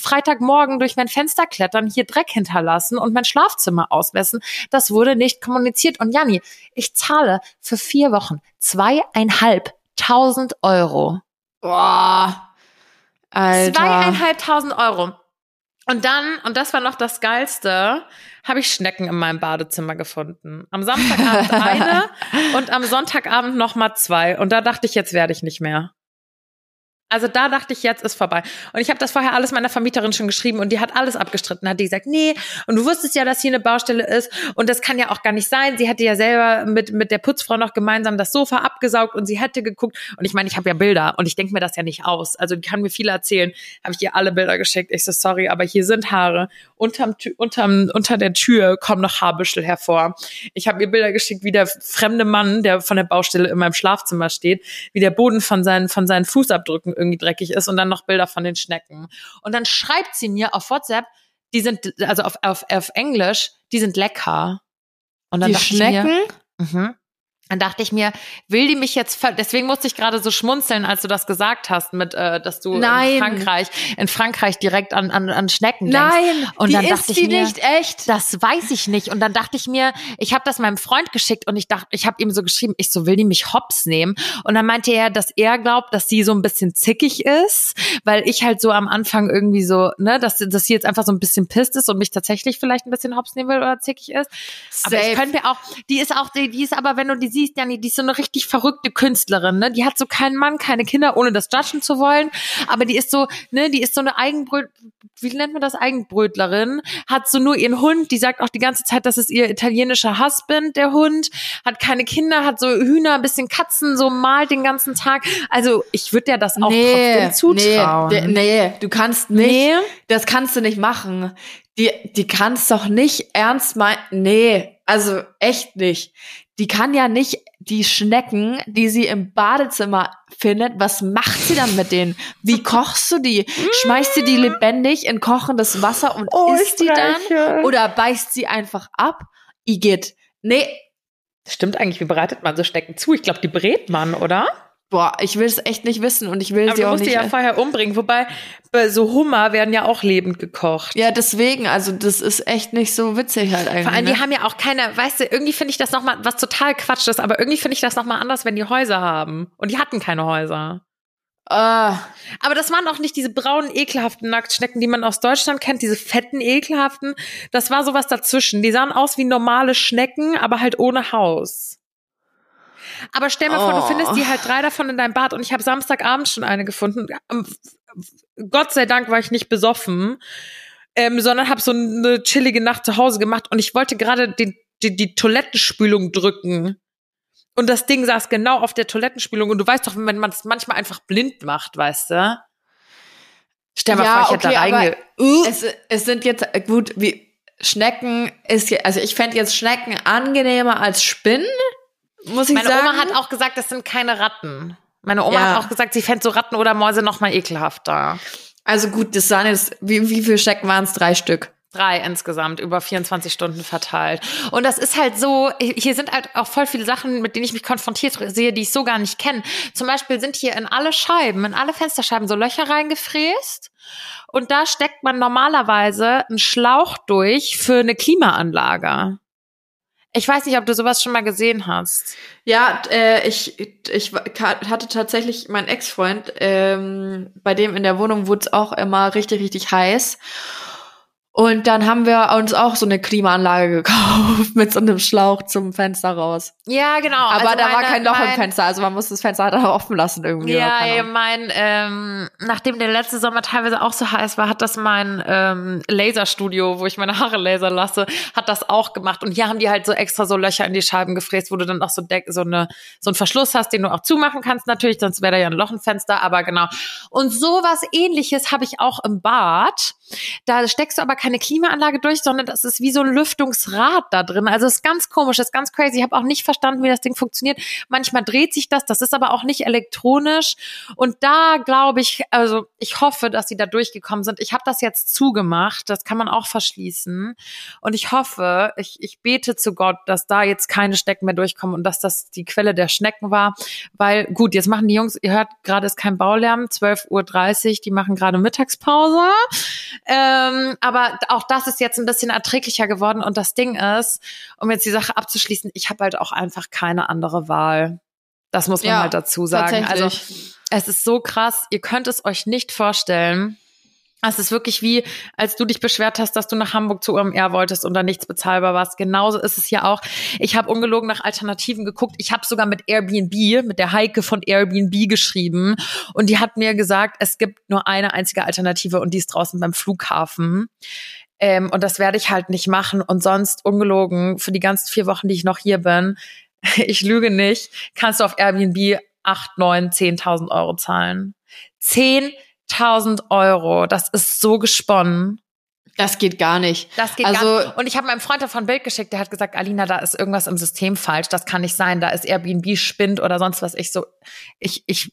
Freitagmorgen durch mein Fenster klettern, hier Dreck hinterlassen und mein Schlafzimmer ausmessen, das wurde nicht kommuniziert. Und Janni, ich zahle für vier Wochen zweieinhalbtausend Euro. Boah. Alter. Zweieinhalbtausend Euro. Und dann, und das war noch das Geilste, habe ich Schnecken in meinem Badezimmer gefunden. Am Samstagabend <laughs> eine und am Sonntagabend noch mal zwei. Und da dachte ich, jetzt werde ich nicht mehr. Also da dachte ich, jetzt ist vorbei. Und ich habe das vorher alles meiner Vermieterin schon geschrieben und die hat alles abgestritten. Hat die gesagt, nee, und du wusstest ja, dass hier eine Baustelle ist und das kann ja auch gar nicht sein. Sie hatte ja selber mit, mit der Putzfrau noch gemeinsam das Sofa abgesaugt und sie hätte geguckt. Und ich meine, ich habe ja Bilder und ich denke mir das ja nicht aus. Also die kann mir viel erzählen. Habe ich ihr alle Bilder geschickt. Ich so, sorry, aber hier sind Haare. Unterm, unterm, unter der Tür kommen noch Haarbüschel hervor. Ich habe ihr Bilder geschickt, wie der fremde Mann, der von der Baustelle in meinem Schlafzimmer steht, wie der Boden von seinen, von seinen Fußabdrücken irgendwie dreckig ist und dann noch Bilder von den Schnecken. Und dann schreibt sie mir auf WhatsApp, die sind, also auf, auf, auf Englisch, die sind lecker. Und dann die Schnecken? Mir, mhm. Dann dachte ich mir, will die mich jetzt, deswegen musste ich gerade so schmunzeln, als du das gesagt hast, mit, äh, dass du Nein. in Frankreich, in Frankreich direkt an, an, an Schnecken denkst. Nein, und die dann ist dachte ich die mir, nicht echt. das weiß ich nicht. Und dann dachte ich mir, ich habe das meinem Freund geschickt und ich dachte, ich habe ihm so geschrieben, ich so will die mich hops nehmen. Und dann meinte er, dass er glaubt, dass sie so ein bisschen zickig ist, weil ich halt so am Anfang irgendwie so, ne, dass, dass sie jetzt einfach so ein bisschen pisst ist und mich tatsächlich vielleicht ein bisschen hops nehmen will oder zickig ist. Aber ich Safe. könnte mir auch, die ist auch, die, die ist aber, wenn du die siehst, Janni, die ist so eine richtig verrückte Künstlerin, ne? Die hat so keinen Mann, keine Kinder, ohne das judgen zu wollen. Aber die ist so, ne, die ist so eine Eigenbröt, wie nennt man das? Eigenbrötlerin. Hat so nur ihren Hund, die sagt auch die ganze Zeit, das ist ihr italienischer Husband, der Hund. Hat keine Kinder, hat so Hühner, ein bisschen Katzen, so malt den ganzen Tag. Also, ich würde ja das auch trotzdem zutrauen. Nee, nee, du kannst nicht, Nee? das kannst du nicht machen. Die, die kannst doch nicht ernst meinen. Nee, also echt nicht. Die kann ja nicht die Schnecken, die sie im Badezimmer findet, was macht sie dann mit denen? Wie <laughs> kochst du die? Schmeißt sie die lebendig in kochendes Wasser und Oh, isst die dann? Oder beißt sie einfach ab? Igitt. Nee, Stimmt eigentlich, wie bereitet man so Schnecken zu? Ich glaube, die brät man, oder? Boah, ich will es echt nicht wissen und ich will Aber sie du auch musst die nicht. ja vorher umbringen. Wobei, bei so Hummer werden ja auch lebend gekocht. ja, deswegen, also das ist echt nicht so witzig halt eigentlich. Vor allem, ne? die haben ja auch keine, weißt du, irgendwie finde ich das nochmal, was total Quatsch ist, aber irgendwie finde ich das nochmal anders, wenn die Häuser haben. Und die hatten keine Häuser. Ah, Aber das waren auch nicht diese braunen, ekelhaften Nacktschnecken, die man aus Deutschland kennt, diese fetten, ekelhaften. Das war sowas dazwischen. Die sahen aus wie normale Schnecken, aber halt ohne Haus. Aber stell mir vor, du Oh. findest die halt drei davon in deinem Bad und ich habe Samstagabend schon eine gefunden. Ähm, Gott sei Dank war ich nicht besoffen, ähm, sondern habe so eine chillige Nacht zu Hause gemacht und ich wollte gerade die, die, die Toilettenspülung drücken. Und das Ding saß genau auf der Toilettenspülung. Und du weißt doch, wenn man es manchmal einfach blind macht, weißt du? Stell mal Ja, vor, ich hätte okay, da aber reinge... Uh, es, es sind jetzt äh, gut, wie Schnecken ist ja, also ich fände jetzt Schnecken angenehmer als Spinnen, muss ich Meine sagen. Oma hat auch gesagt, das sind keine Ratten. Meine Oma Ja. hat auch gesagt, sie fände so Ratten oder Mäuse noch mal ekelhafter. also gut, das waren jetzt, wie, wie viele Schnecken waren es? Drei Stück. Drei insgesamt, über 24 Stunden verteilt. Und das ist halt so, hier sind halt auch voll viele Sachen, mit denen ich mich konfrontiert sehe, die ich so gar nicht kenne. Zum Beispiel sind hier in alle Scheiben, in alle Fensterscheiben so Löcher reingefräst. Und da steckt man normalerweise einen Schlauch durch für eine Klimaanlage. Ich weiß nicht, ob du sowas schon mal gesehen hast. Ja, äh, ich, ich hatte tatsächlich meinen Ex-Freund, ähm, bei dem in der Wohnung wurde es auch immer richtig, richtig heiß. Und dann haben wir uns auch so eine Klimaanlage <laughs> gekauft mit so einem Schlauch zum Fenster raus. Ja, genau. Aber Also da war meine- kein Loch im mein- Fenster, also man muss das Fenster halt auch offen lassen irgendwie. Ja, Ahnung. mein, ähm, nachdem der letzte Sommer teilweise auch so heiß war, hat das mein ähm, Laserstudio, wo ich meine Haare laser lasse, hat das auch gemacht. Und hier haben die halt so extra so Löcher in die Scheiben gefräst, wo du dann auch so, Deck, so, eine, so einen Verschluss hast, den du auch zumachen kannst natürlich, sonst wäre da ja ein Loch im Fenster, aber genau. Und sowas ähnliches habe ich auch im Bad. Da steckst du aber keine Klimaanlage durch, sondern das ist wie so ein Lüftungsrad da drin. Also es ist ganz komisch, es ist ganz crazy. Ich habe auch nicht verstanden, wie das Ding funktioniert. Manchmal dreht sich das, das ist aber auch nicht elektronisch. Und da glaube ich, also ich hoffe, dass sie da durchgekommen sind. Ich habe das jetzt zugemacht, das kann man auch verschließen. Und ich hoffe, ich, ich bete zu Gott, dass da jetzt keine Schnecken mehr durchkommen und dass das die Quelle der Schnecken war. Weil gut, jetzt machen die Jungs, ihr hört gerade ist kein Baulärm, 12.30 Uhr, die machen gerade Mittagspause. Ähm, aber auch das ist jetzt ein bisschen erträglicher geworden. Und das Ding ist, um jetzt die Sache abzuschließen, ich habe halt auch einfach keine andere Wahl. Das muss man ja, halt dazu sagen. Also es ist so krass, ihr könnt es euch nicht vorstellen. Also es ist wirklich wie, als du dich beschwert hast, dass du nach Hamburg zu OMR wolltest und da nichts bezahlbar warst. Genauso ist es ja auch. Ich habe ungelogen nach Alternativen geguckt. Ich habe sogar mit Airbnb, mit der Heike von Airbnb geschrieben. Und die hat mir gesagt, es gibt nur eine einzige Alternative und die ist draußen beim Flughafen. Ähm, und das werde ich halt nicht machen. Und sonst, ungelogen, für die ganzen vier Wochen, die ich noch hier bin, <laughs> ich lüge nicht, kannst du auf Airbnb 8, 9, 10.000 Euro zahlen. 10.000 5000 Euro, das ist so gesponnen. Das geht gar nicht. Das geht also, gar nicht. Und ich habe meinem Freund davon ein Bild geschickt, der hat gesagt, Alina, da ist irgendwas im System falsch, das kann nicht sein, da ist Airbnb spinnt oder sonst was. Ich so, ich, ich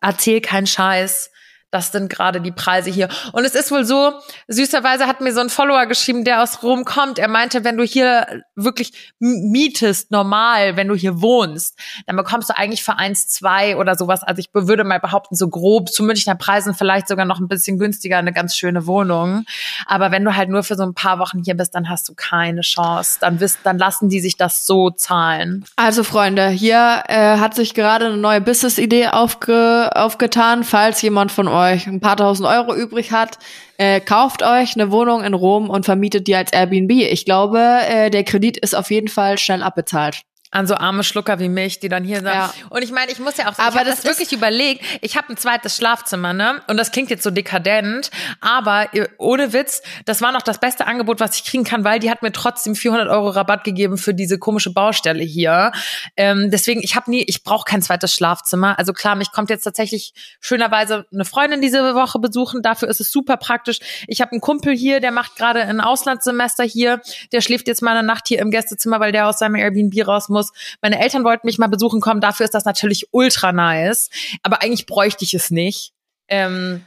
erzähle keinen Scheiß das sind gerade die Preise hier. Und es ist wohl so, süßerweise hat mir so ein Follower geschrieben, der aus Rom kommt. Er meinte, wenn du hier wirklich mietest, normal, wenn du hier wohnst, dann bekommst du eigentlich für eins, zwei oder sowas. Also ich würde mal behaupten, so grob zu Münchner Preisen vielleicht sogar noch ein bisschen günstiger, eine ganz schöne Wohnung. Aber wenn du halt nur für so ein paar Wochen hier bist, dann hast du keine Chance. Dann, wisst, dann lassen die sich das so zahlen. Also Freunde, hier äh, hat sich gerade eine neue Business-Idee aufge aufgetan, falls jemand von euch ein paar tausend Euro übrig hat, äh, kauft euch eine Wohnung in Rom und vermietet die als Airbnb. Ich glaube, äh, der Kredit ist auf jeden Fall schnell abbezahlt an so arme Schlucker wie mich, die dann hier sagen. Ja. Und ich meine, ich muss ja auch sagen, aber ich das, das wirklich überlegt. Ich habe ein zweites Schlafzimmer, ne? Und das klingt jetzt so dekadent, aber ohne Witz, das war noch das beste Angebot, was ich kriegen kann, weil die hat mir trotzdem 400 Euro Rabatt gegeben für diese komische Baustelle hier. Ähm, deswegen, ich habe nie, ich brauche kein zweites Schlafzimmer. Also klar, mich kommt jetzt tatsächlich schönerweise eine Freundin diese Woche besuchen. Dafür ist es super praktisch. Ich habe einen Kumpel hier, der macht gerade ein Auslandssemester hier. Der schläft jetzt mal eine Nacht hier im Gästezimmer, weil der aus seinem Airbnb raus muss muss. Meine Eltern wollten mich mal besuchen kommen, dafür ist das natürlich ultra nice. Aber eigentlich bräuchte ich es nicht. Ähm,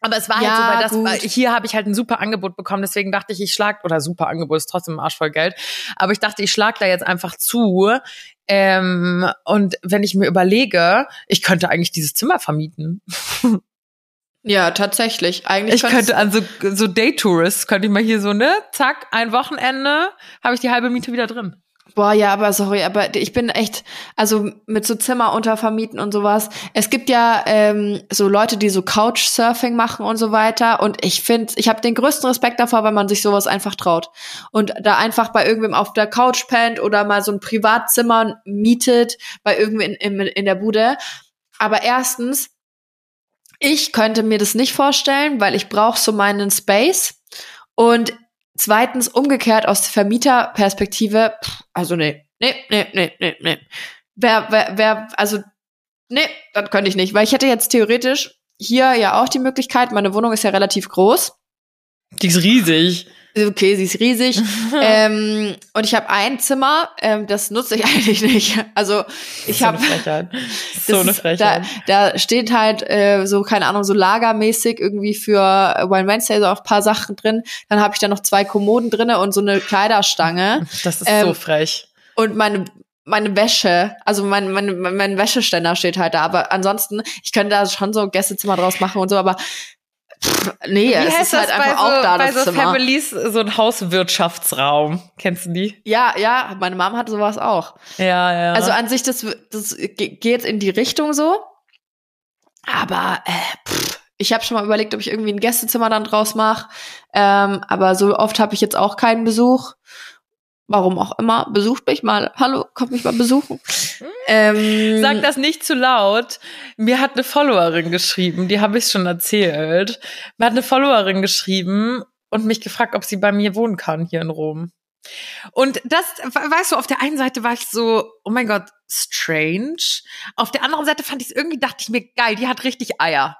aber es war ja, halt so, weil das, hier habe ich halt ein super Angebot bekommen, deswegen dachte ich, ich schlag, oder super Angebot, ist trotzdem ein Arsch voll Geld, aber ich dachte, ich schlag da jetzt einfach zu. Ähm, und wenn ich mir überlege, ich könnte eigentlich dieses Zimmer vermieten. <laughs> Ja, tatsächlich. Eigentlich ich könnte an so, so Day-Tourists, könnte ich mal hier so, ne, zack, ein Wochenende, habe ich die halbe Miete wieder drin. Boah, ja, aber sorry, aber ich bin echt, also mit so Zimmer untervermieten und sowas. Es gibt ja ähm, so Leute, die so Couchsurfing machen und so weiter. Und ich finde, ich habe den größten Respekt davor, wenn man sich sowas einfach traut. Und da einfach bei irgendwem auf der Couch pennt oder mal so ein Privatzimmer mietet bei irgendwem in, in, in der Bude. Aber erstens, ich könnte mir das nicht vorstellen, weil ich brauche so meinen Space. Und Zweitens, umgekehrt aus Vermieterperspektive, pff, also nee, nee, nee, nee, nee, nee. Wer, wer, wer, also, nee, das könnte ich nicht, weil ich hätte jetzt theoretisch hier ja auch die Möglichkeit, meine Wohnung ist ja relativ groß. Die ist riesig. Okay, sie ist riesig. <laughs> ähm, und ich habe ein Zimmer, ähm, das nutze ich <laughs> eigentlich nicht. Also ich so habe <laughs> so eine Frechheit. Da, da steht halt äh, so keine Ahnung so lagermäßig irgendwie für Wine Wednesday so auch ein paar Sachen drin. Dann habe ich da noch zwei Kommoden drinne und so eine Kleiderstange. Das ist ähm, so frech. Und meine meine Wäsche, also mein, mein, mein Wäscheständer steht halt da, aber ansonsten, ich könnte da schon so Gästezimmer draus machen und so, aber nee, Wie es ist halt einfach so, auch da bei das so Zimmer. Families so ein Hauswirtschaftsraum. Kennst du die? Ja, ja, meine Mom hat sowas auch. Ja, ja. Also an sich, das, das geht in die Richtung so. Aber äh, pff, ich habe schon mal überlegt, ob ich irgendwie ein Gästezimmer dann draus mache. Ähm, aber so oft habe ich jetzt auch keinen Besuch warum auch immer, besucht mich mal. Hallo, kommt mich mal besuchen. Ähm, Sag das nicht zu laut. Mir hat eine Followerin geschrieben, die habe ich schon erzählt. Mir hat eine Followerin geschrieben und mich gefragt, ob sie bei mir wohnen kann hier in Rom. Und das, weißt du, auf der einen Seite war ich so, oh mein Gott, strange. Auf der anderen Seite fand ich es irgendwie, dachte ich mir, geil, die hat richtig Eier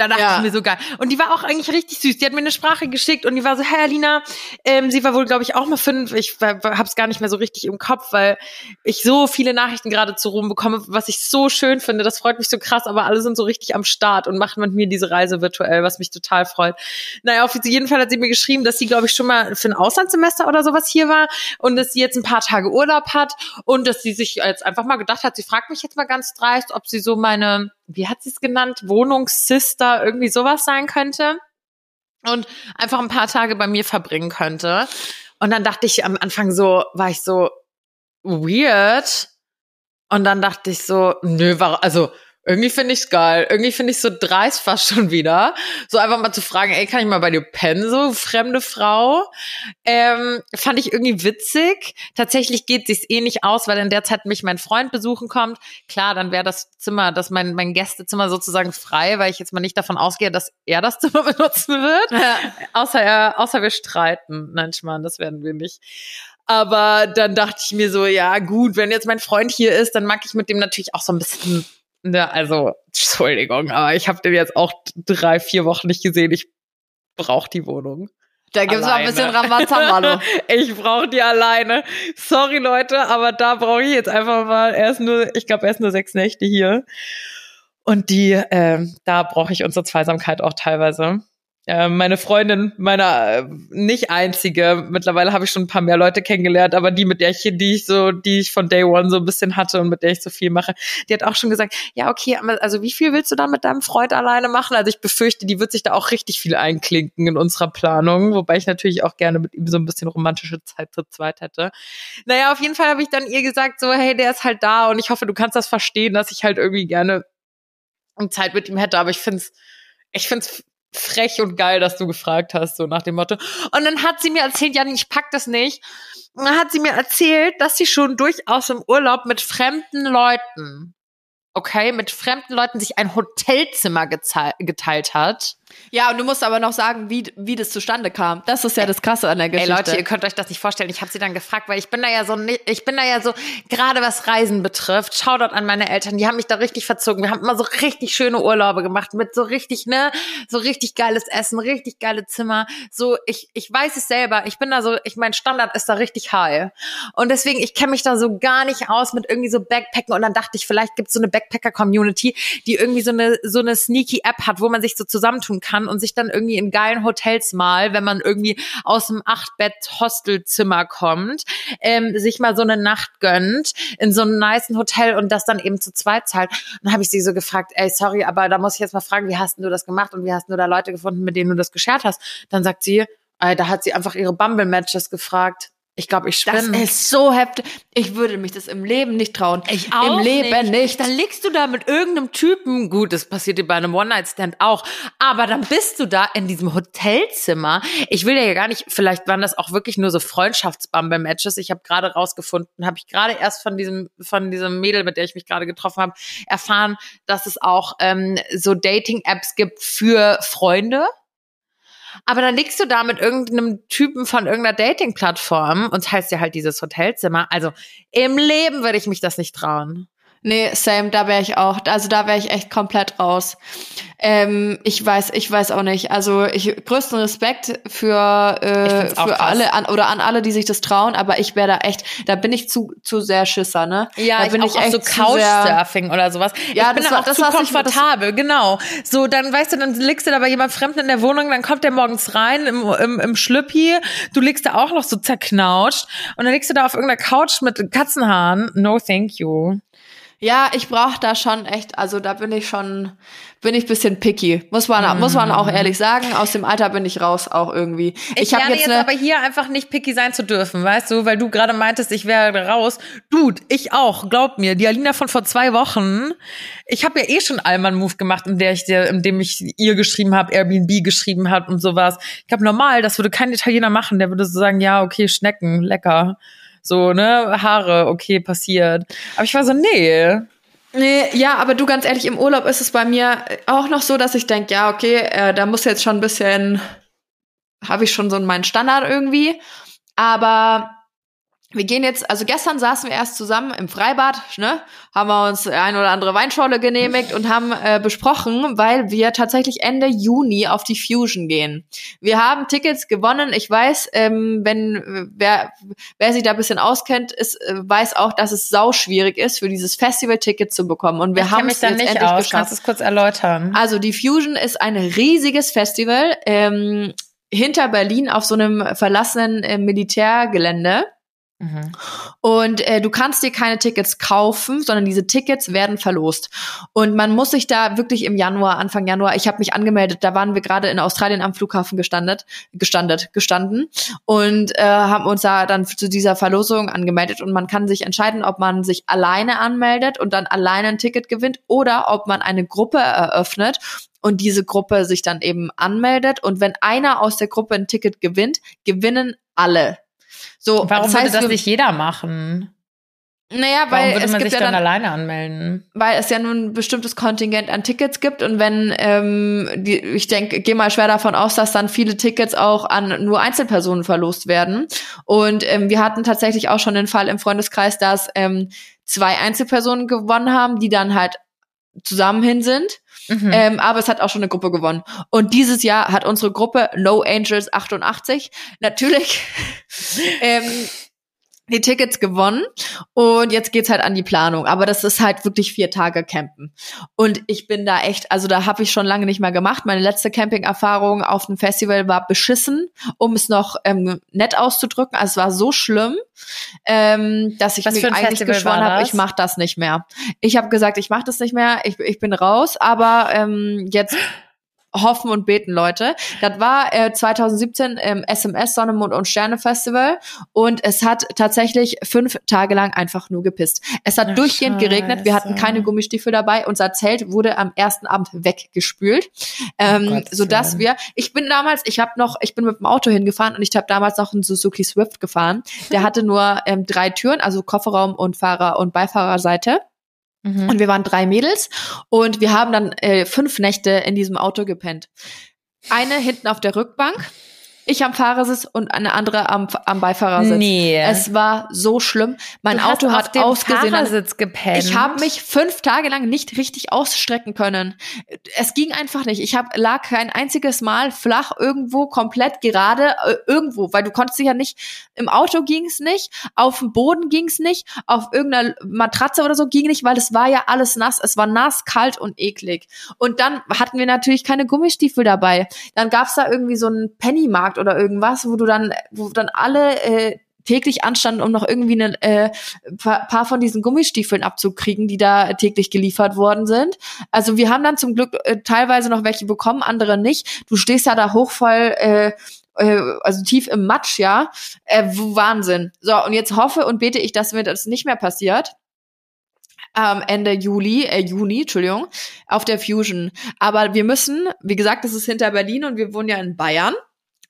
Da dachte Ja. ich mir so geil. Und die war auch eigentlich richtig süß. Die hat mir eine Sprache geschickt und die war so, hey Alina, ähm, sie war wohl, glaube ich, auch mal fünf. Ich hab's gar nicht mehr so richtig im Kopf, weil ich so viele Nachrichten gerade zu Rom bekomme, was ich so schön finde. Das freut mich so krass, aber alle sind so richtig am Start und machen mit mir diese Reise virtuell, was mich total freut. Naja, auf jeden Fall hat sie mir geschrieben, dass sie, glaube ich, schon mal für ein Auslandssemester oder sowas hier war und dass sie jetzt ein paar Tage Urlaub hat und dass sie sich jetzt einfach mal gedacht hat, sie fragt mich jetzt mal ganz dreist, ob sie so meine, wie hat sie es genannt, Wohnungssister, irgendwie sowas sein könnte und einfach ein paar Tage bei mir verbringen könnte. Und dann dachte ich am Anfang so, war ich so weird. Und dann dachte ich so, nö, war, also irgendwie finde ich's geil. Irgendwie finde ich so dreist fast schon wieder. So einfach mal zu fragen, ey, kann ich mal bei dir pennen, so fremde Frau? Ähm, fand ich irgendwie witzig. Tatsächlich geht sich's eh nicht aus, weil in der Zeit mich mein Freund besuchen kommt. Klar, dann wäre das Zimmer, das mein, mein Gästezimmer sozusagen frei, weil ich jetzt mal nicht davon ausgehe, dass er das <laughs> Zimmer benutzen wird. Außer er, außer wir streiten. Nein, Schmarrn, das werden wir nicht. Aber dann dachte ich mir so, ja, gut, wenn jetzt mein Freund hier ist, dann mag ich mit dem natürlich auch so ein bisschen, ne, also, Entschuldigung, aber ich habe den jetzt auch drei, vier Wochen nicht gesehen. Ich brauche die Wohnung. Da gibt's mal ein Alleine. bisschen Ramazamba. <laughs> Ich brauche die alleine. Sorry, Leute, aber da brauche ich jetzt einfach mal, er ist nur, ich glaube, er ist nur sechs Nächte hier. Und die, ähm, da brauche ich unsere Zweisamkeit auch teilweise. Äh, meine Freundin, meine äh, nicht einzige, mittlerweile habe ich schon ein paar mehr Leute kennengelernt, aber die, mit der ich, die ich so, die ich von Day One so ein bisschen hatte und mit der ich so viel mache, die hat auch schon gesagt, ja, okay, also wie viel willst du dann mit deinem Freund alleine machen? Also ich befürchte, die wird sich da auch richtig viel einklinken in unserer Planung, wobei ich natürlich auch gerne mit ihm so ein bisschen romantische Zeit zu zweit hätte. Naja, auf jeden Fall habe ich dann ihr gesagt, so, hey, der ist halt da und ich hoffe, du kannst das verstehen, dass ich halt irgendwie gerne Zeit mit ihm hätte, aber ich find's, ich find's frech und geil, dass du gefragt hast, so nach dem Motto. Und dann hat sie mir erzählt, ja, ich pack das nicht. Und dann hat sie mir erzählt, dass sie schon durchaus im Urlaub mit fremden Leuten, okay, mit fremden Leuten sich ein Hotelzimmer geteilt hat. Ja, und du musst aber noch sagen, wie, wie das zustande kam. Das ist ja das Krasse an der Ey Geschichte. Leute, ihr könnt euch das nicht vorstellen. Ich habe sie dann gefragt, weil ich bin da ja so, ich bin da ja so, gerade was Reisen betrifft, Shoutout an meine Eltern, die haben mich da richtig verzogen. Wir haben immer so richtig schöne Urlaube gemacht mit so richtig, ne, so richtig geiles Essen, richtig geile Zimmer. So, ich, ich weiß es selber. Ich bin da so, ich mein Standard ist da richtig high. Und deswegen, ich kenne mich da so gar nicht aus mit irgendwie so Backpacken. Und dann dachte ich, vielleicht gibt's so eine Backpacker-Community, die irgendwie so eine, so eine sneaky App hat, wo man sich so zusammentun kann und sich dann irgendwie in geilen Hotels mal, wenn man irgendwie aus dem Acht-Bett-Hostelzimmer kommt, ähm, sich mal so eine Nacht gönnt in so einem niceen Hotel und das dann eben zu zweit zahlt. Und dann habe ich sie so gefragt, ey, sorry, aber da muss ich jetzt mal fragen, wie hast denn du das gemacht und wie hast du da Leute gefunden, mit denen du das geshared hast? Dann sagt sie, äh, da hat sie einfach ihre Bumble-Matches gefragt. Ich glaube, ich das spinne. ist so heftig. Ich würde mich das im Leben nicht trauen. Im Leben nicht. Dann liegst du da mit irgendeinem Typen. Gut, das passiert dir bei einem One-Night-Stand auch. Aber dann bist du da in diesem Hotelzimmer. Ich will ja gar nicht, vielleicht waren das auch wirklich nur so Freundschafts-Bumble-Matches. Ich habe gerade rausgefunden, habe ich gerade erst von diesem, von diesem Mädel, mit der ich mich gerade getroffen habe, erfahren, dass es auch ähm, so Dating-Apps gibt für Freunde. Aber dann liegst du da mit irgendeinem Typen von irgendeiner Dating-Plattform und teilst dir halt dieses Hotelzimmer. Also im Leben würde ich mich das nicht trauen. Nee, same, da wäre ich auch. Also da wäre ich echt komplett raus. Ähm, ich weiß, ich weiß auch nicht. Also ich größten Respekt für, Ich äh, auch für alle an, oder an alle, die sich das trauen, aber ich wäre da echt, da bin ich zu, zu sehr Schisser, ne? da bin ich echt so Couchsurfing oder sowas. Ja, ich bin das da war- auch das zu komfortabel, genau. So, dann weißt du, dann liegst du da bei jemand Fremden in der Wohnung, dann kommt der morgens rein im, im, im Schlüppi, du liegst da auch noch so zerknautscht und dann liegst du da auf irgendeiner Couch mit Katzenhaaren. No, thank you. Ja, ich brauche da schon echt, also da bin ich schon, bin ich bisschen picky. Muss man, muss man auch ehrlich sagen. Aus dem Alter bin ich raus auch irgendwie. Ich, hab lerne jetzt, ne- aber hier einfach nicht picky sein zu dürfen, weißt du, weil du gerade meintest, ich wäre raus. Dude, ich auch, glaub mir. Die Alina von vor zwei Wochen, ich habe ja eh schon Allmann Move gemacht, in der ich dir, in dem ich ihr geschrieben habe, Airbnb geschrieben hat und sowas. Ich glaube normal, das würde kein Italiener machen, der würde so sagen, ja, okay, Schnecken, lecker. So, ne, Haare, okay, passiert. Aber ich war so, nee. Nee, ja, aber du ganz ehrlich, im Urlaub ist es bei mir auch noch so, dass ich denke, ja, okay, äh, da muss jetzt schon ein bisschen, habe ich schon so meinen Standard irgendwie. Aber wir gehen jetzt, also gestern saßen wir erst zusammen im Freibad, ne, haben wir uns ein oder andere Weinschorle genehmigt und haben äh, besprochen, weil wir tatsächlich Ende Juni auf die Fusion gehen. Wir haben Tickets gewonnen. Ich weiß, ähm, wenn wer wer sich da ein bisschen auskennt, ist, äh, weiß auch, dass es sau schwierig ist, für dieses Festival-Ticket zu bekommen. Und wir haben es jetzt nicht endlich aus. geschafft. Kannst du es kurz erläutern? Also die Fusion ist ein riesiges Festival ähm, hinter Berlin auf so einem verlassenen äh, Militärgelände. Mhm. Und äh, du kannst dir keine Tickets kaufen, sondern diese Tickets werden verlost. Und man muss sich da wirklich im Januar, Anfang Januar, ich habe mich angemeldet, da waren wir gerade in Australien am Flughafen gestandet, gestandet, gestanden und äh, haben uns da dann zu dieser Verlosung angemeldet. Und man kann sich entscheiden, ob man sich alleine anmeldet und dann alleine ein Ticket gewinnt oder ob man eine Gruppe eröffnet und diese Gruppe sich dann eben anmeldet. Und wenn einer aus der Gruppe ein Ticket gewinnt, gewinnen alle. So, Warum das würde heißt, das wir- nicht jeder machen? Naja, weil würde es gibt sich ja dann dann, alleine anmelden? weil es ja nun ein bestimmtes Kontingent an Tickets gibt und wenn ähm, die, ich denke, gehe mal schwer davon aus, dass dann viele Tickets auch an nur Einzelpersonen verlost werden. Und ähm, wir hatten tatsächlich auch schon den Fall im Freundeskreis, dass ähm, zwei Einzelpersonen gewonnen haben, die dann halt zusammen hin sind. Mhm. Ähm, aber es hat auch schon eine Gruppe gewonnen. Und dieses Jahr hat unsere Gruppe No Angels 88 natürlich <laughs> ähm, die Tickets gewonnen und jetzt geht's halt an die Planung. Aber das ist halt wirklich vier Tage Campen. Und ich bin da echt, also da habe ich schon lange nicht mehr gemacht. Meine letzte Camping-Erfahrung auf dem Festival war beschissen, um es noch ähm, nett auszudrücken. Also es war so schlimm, ähm, dass ich Was mich eigentlich Festival geschworen habe, ich mache das nicht mehr. Ich habe gesagt, ich mache das nicht mehr, ich, ich bin raus, aber ähm, jetzt <gasps> hoffen und beten, Leute. Das war äh, 2017 im SMS Sonne, Mond und Sterne Festival und es hat tatsächlich fünf Tage lang einfach nur gepisst. Es hat Ach, durchgehend geregnet, wir hatten Scheiße. keine Gummistiefel dabei, unser Zelt wurde am ersten Abend weggespült, ähm, Um Gottes so dass Willen. wir, ich bin damals, ich habe noch, ich bin mit dem Auto hingefahren und ich habe damals noch einen Suzuki Swift gefahren. Der <laughs> hatte nur ähm, drei Türen, also Kofferraum und Fahrer- und Beifahrerseite. Mhm. Und wir waren drei Mädels und wir haben dann äh, fünf Nächte in diesem Auto gepennt. Eine hinten auf der Rückbank, ich am Fahrersitz und eine andere am, am Beifahrersitz. Nee. Es war so schlimm. Mein Du Auto hat dem ausgesehen. Fahrersitz gepennt. Ich habe mich fünf Tage lang nicht richtig ausstrecken können. Es ging einfach nicht. Ich hab, lag kein einziges Mal flach irgendwo komplett gerade äh, irgendwo, weil du konntest dich ja nicht im Auto ging's nicht, auf dem Boden ging's nicht, auf irgendeiner Matratze oder so ging nicht, weil es war ja alles nass. Es war nass, kalt und eklig. Und dann hatten wir natürlich keine Gummistiefel dabei. Dann gab's da irgendwie so einen Pennymarkt oder irgendwas, wo du dann, wo dann alle äh, täglich anstanden, um noch irgendwie ein äh, paar, von diesen Gummistiefeln abzukriegen, die da täglich geliefert worden sind. Also wir haben dann zum Glück äh, teilweise noch welche bekommen, andere nicht. Du stehst ja da hochvoll, äh, äh, also tief im Matsch, ja. Äh, Wahnsinn. So, und jetzt hoffe und bete ich, dass mir das nicht mehr passiert. Ähm, Ende Juli, äh, Juni, Entschuldigung, auf der Fusion. Aber wir müssen, wie gesagt, das ist hinter Berlin und wir wohnen ja in Bayern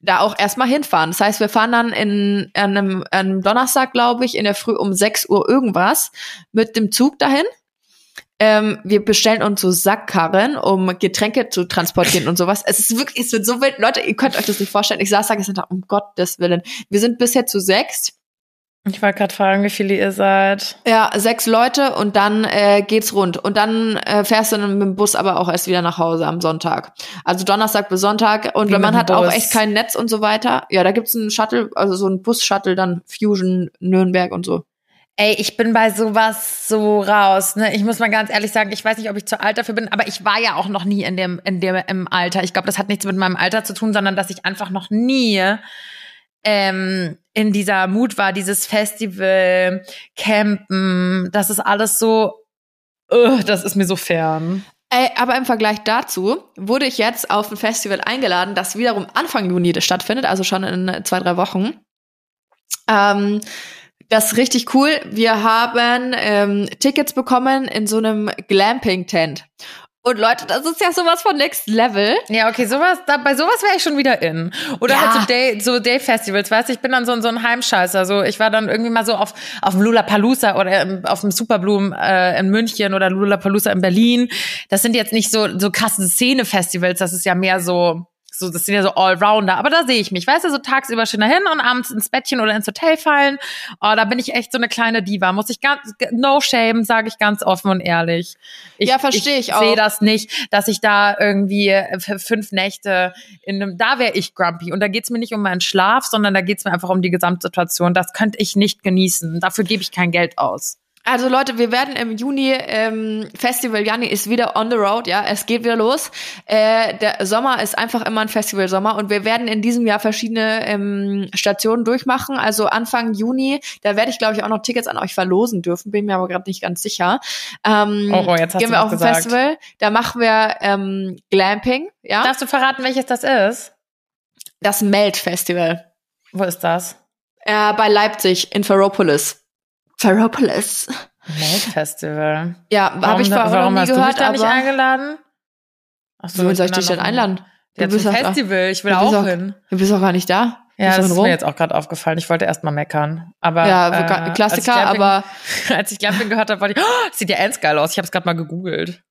da auch erstmal hinfahren. Das heißt, wir fahren dann in, an, einem, an einem Donnerstag, glaube ich, in der Früh um 6 Uhr irgendwas mit dem Zug dahin. Ähm, wir bestellen uns so Sackkarren, um Getränke zu transportieren und sowas. Es ist wirklich, es wird so wild. Leute, ihr könnt euch das nicht vorstellen. Ich saß da gestern, um Gottes Willen. Wir sind bisher zu sechst. Ich wollte gerade fragen, wie viele ihr seid. Ja, sechs Leute und dann äh, geht's rund. Und dann äh, fährst du dann mit dem Bus aber auch erst wieder nach Hause am Sonntag. Also Donnerstag bis Sonntag. Und Wie wenn man hat dem auch Bus? echt kein Netz und so weiter. Ja, da gibt's einen Shuttle, also so einen Bus-Shuttle, dann Fusion, Nürnberg und so. Ey, ich bin bei sowas so raus. Ne? Ich muss mal ganz ehrlich sagen, ich weiß nicht, ob ich zu alt dafür bin, aber ich war ja auch noch nie in dem, in dem im Alter. Ich glaube, das hat nichts mit meinem Alter zu tun, sondern dass ich einfach noch nie ähm, in dieser Mut war, dieses Festival, Campen, das ist alles so, uh, das ist mir so fern. Ey, aber im Vergleich dazu wurde ich jetzt auf ein Festival eingeladen, das wiederum Anfang Juni stattfindet, also schon in zwei, drei Wochen. Ähm, das ist richtig cool. Wir haben ähm, Tickets bekommen in so einem Glamping-Tent. Und Leute, das ist ja sowas von Next Level. Ja, okay, sowas, da, bei sowas wäre ich schon wieder in. Oder Ja. halt so Day, so Day-Festivals, weißt du, ich bin dann so, so ein Heimscheißer. So, ich war dann irgendwie mal so auf, auf dem Lollapalooza oder im, auf dem Superbloom äh, in München oder Lollapalooza in Berlin. Das sind jetzt nicht so, so krasse Szene-Festivals, das ist ja mehr so, So, das sind ja so Allrounder, aber da sehe ich mich. Weißt du, so tagsüber schön dahin und abends ins Bettchen oder ins Hotel fallen. Oh, da bin ich echt so eine kleine Diva. Muss ich ganz, no shame, sage ich ganz offen und ehrlich. Ich, Ja, verstehe ich ich auch. sehe das nicht, dass ich da irgendwie für fünf Nächte in einem, da wäre ich grumpy. Und da geht's mir nicht um meinen Schlaf, sondern da geht's mir einfach um die Gesamtsituation. Das könnte ich nicht genießen. Dafür gebe ich kein Geld aus. Also Leute, wir werden im Juni ähm, Festival Janni ist wieder on the road, ja, es geht wieder los. Äh, der Sommer ist einfach immer ein Festivalsommer und wir werden in diesem Jahr verschiedene ähm, Stationen durchmachen. Also Anfang Juni, da werde ich glaube ich auch noch Tickets an euch verlosen dürfen, bin mir aber gerade nicht ganz sicher. Ähm, Oh, oh, jetzt hast gehen wir auf ein gesagt. Festival, da machen wir ähm, Glamping, ja, Darfst du verraten, welches das ist? das Melt Festival Wo ist das? äh, bei Leipzig in Ferropolis. Ferropolis. Festival. Ja, habe ich vorher noch warum nie hast du gehört, mich da nicht aber eingeladen? Ach Wo soll ich dich denn noch- einladen? Ja, Du bist zum Festival. Ich will du auch auch- hin. Du bist auch gar nicht da. Ja, das ist mir jetzt auch gerade aufgefallen. Ich wollte erst mal meckern. Aber Ja, äh, als Klassiker, Glamping- aber <laughs> als ich Glamping gehört habe, war ich, oh, sieht ja ernst geil aus. Ich habe es gerade mal gegoogelt.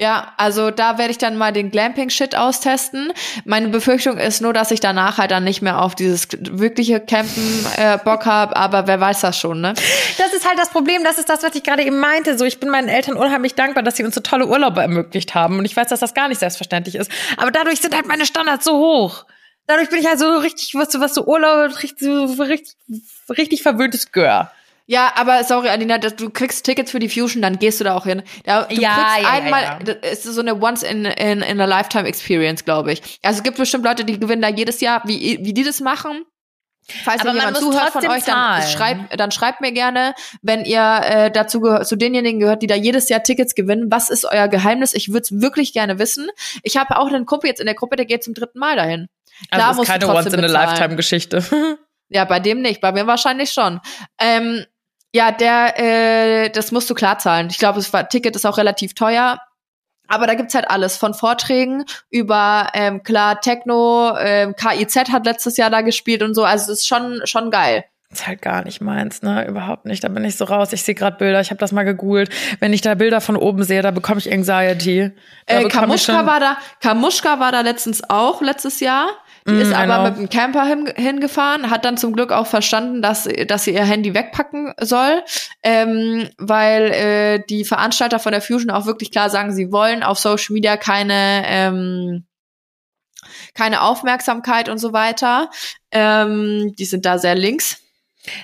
Ja, also da werde ich dann mal den Glamping-Shit austesten. Meine Befürchtung ist nur, dass ich danach halt dann nicht mehr auf dieses wirkliche Campen äh, Bock habe, aber wer weiß das schon, ne? Das ist halt das Problem. Das ist das, was ich gerade eben meinte. So, ich bin meinen Eltern unheimlich dankbar, dass sie uns so tolle Urlaube ermöglicht haben. Und ich weiß, dass das gar nicht selbstverständlich ist. Aber dadurch sind halt meine Standards so hoch. Dadurch bin ich halt so richtig, was so, was so Urlaub, richtig, richtig, richtig verwöhntes Gör. Ja, aber sorry, Alina, du kriegst Tickets für die Fusion, dann gehst du da auch hin. Da, du Ja, kriegst ja, ja, einmal, ja. das ist so eine Once in, in, in a Lifetime Experience, glaube ich. Also es gibt bestimmt Leute, die gewinnen da jedes Jahr, wie, wie die das machen. Falls Aber jemand zuhört von euch, dann schreibt, dann schreibt mir gerne, wenn ihr äh, dazu gehört, zu denjenigen gehört, die da jedes Jahr Tickets gewinnen. Was ist euer Geheimnis? Ich würde es wirklich gerne wissen. Ich habe auch einen Kumpel jetzt in der Gruppe, der geht zum dritten Mal dahin. Klar Also ist keine trotzdem bezahlen. Once-in-a-Lifetime-Geschichte. <laughs> Ja, bei dem nicht, bei mir wahrscheinlich schon. Ähm, ja, der, äh, das musst du klar zahlen. Ich glaube, das Ticket ist auch relativ teuer. Aber da gibt's halt alles, von Vorträgen über, ähm, klar, Techno, ähm, KIZ hat letztes Jahr da gespielt und so. Also es ist schon, schon geil. ist halt gar nicht meins, ne? Überhaupt nicht. Da bin ich so raus. Ich sehe gerade Bilder. Ich habe das mal gegoogelt. Wenn ich da Bilder von oben sehe, da bekomme ich Anxiety. Da Äh, Kamuschka war da, Kamuschka war da letztens auch letztes Jahr. Die Mm, ist aber know. mit dem Camper hin, hingefahren, hat dann zum Glück auch verstanden, dass, dass sie ihr Handy wegpacken soll, ähm, weil äh, die Veranstalter von der Fusion auch wirklich klar sagen, sie wollen auf Social Media keine ähm, keine Aufmerksamkeit und so weiter. Ähm, die sind da sehr links.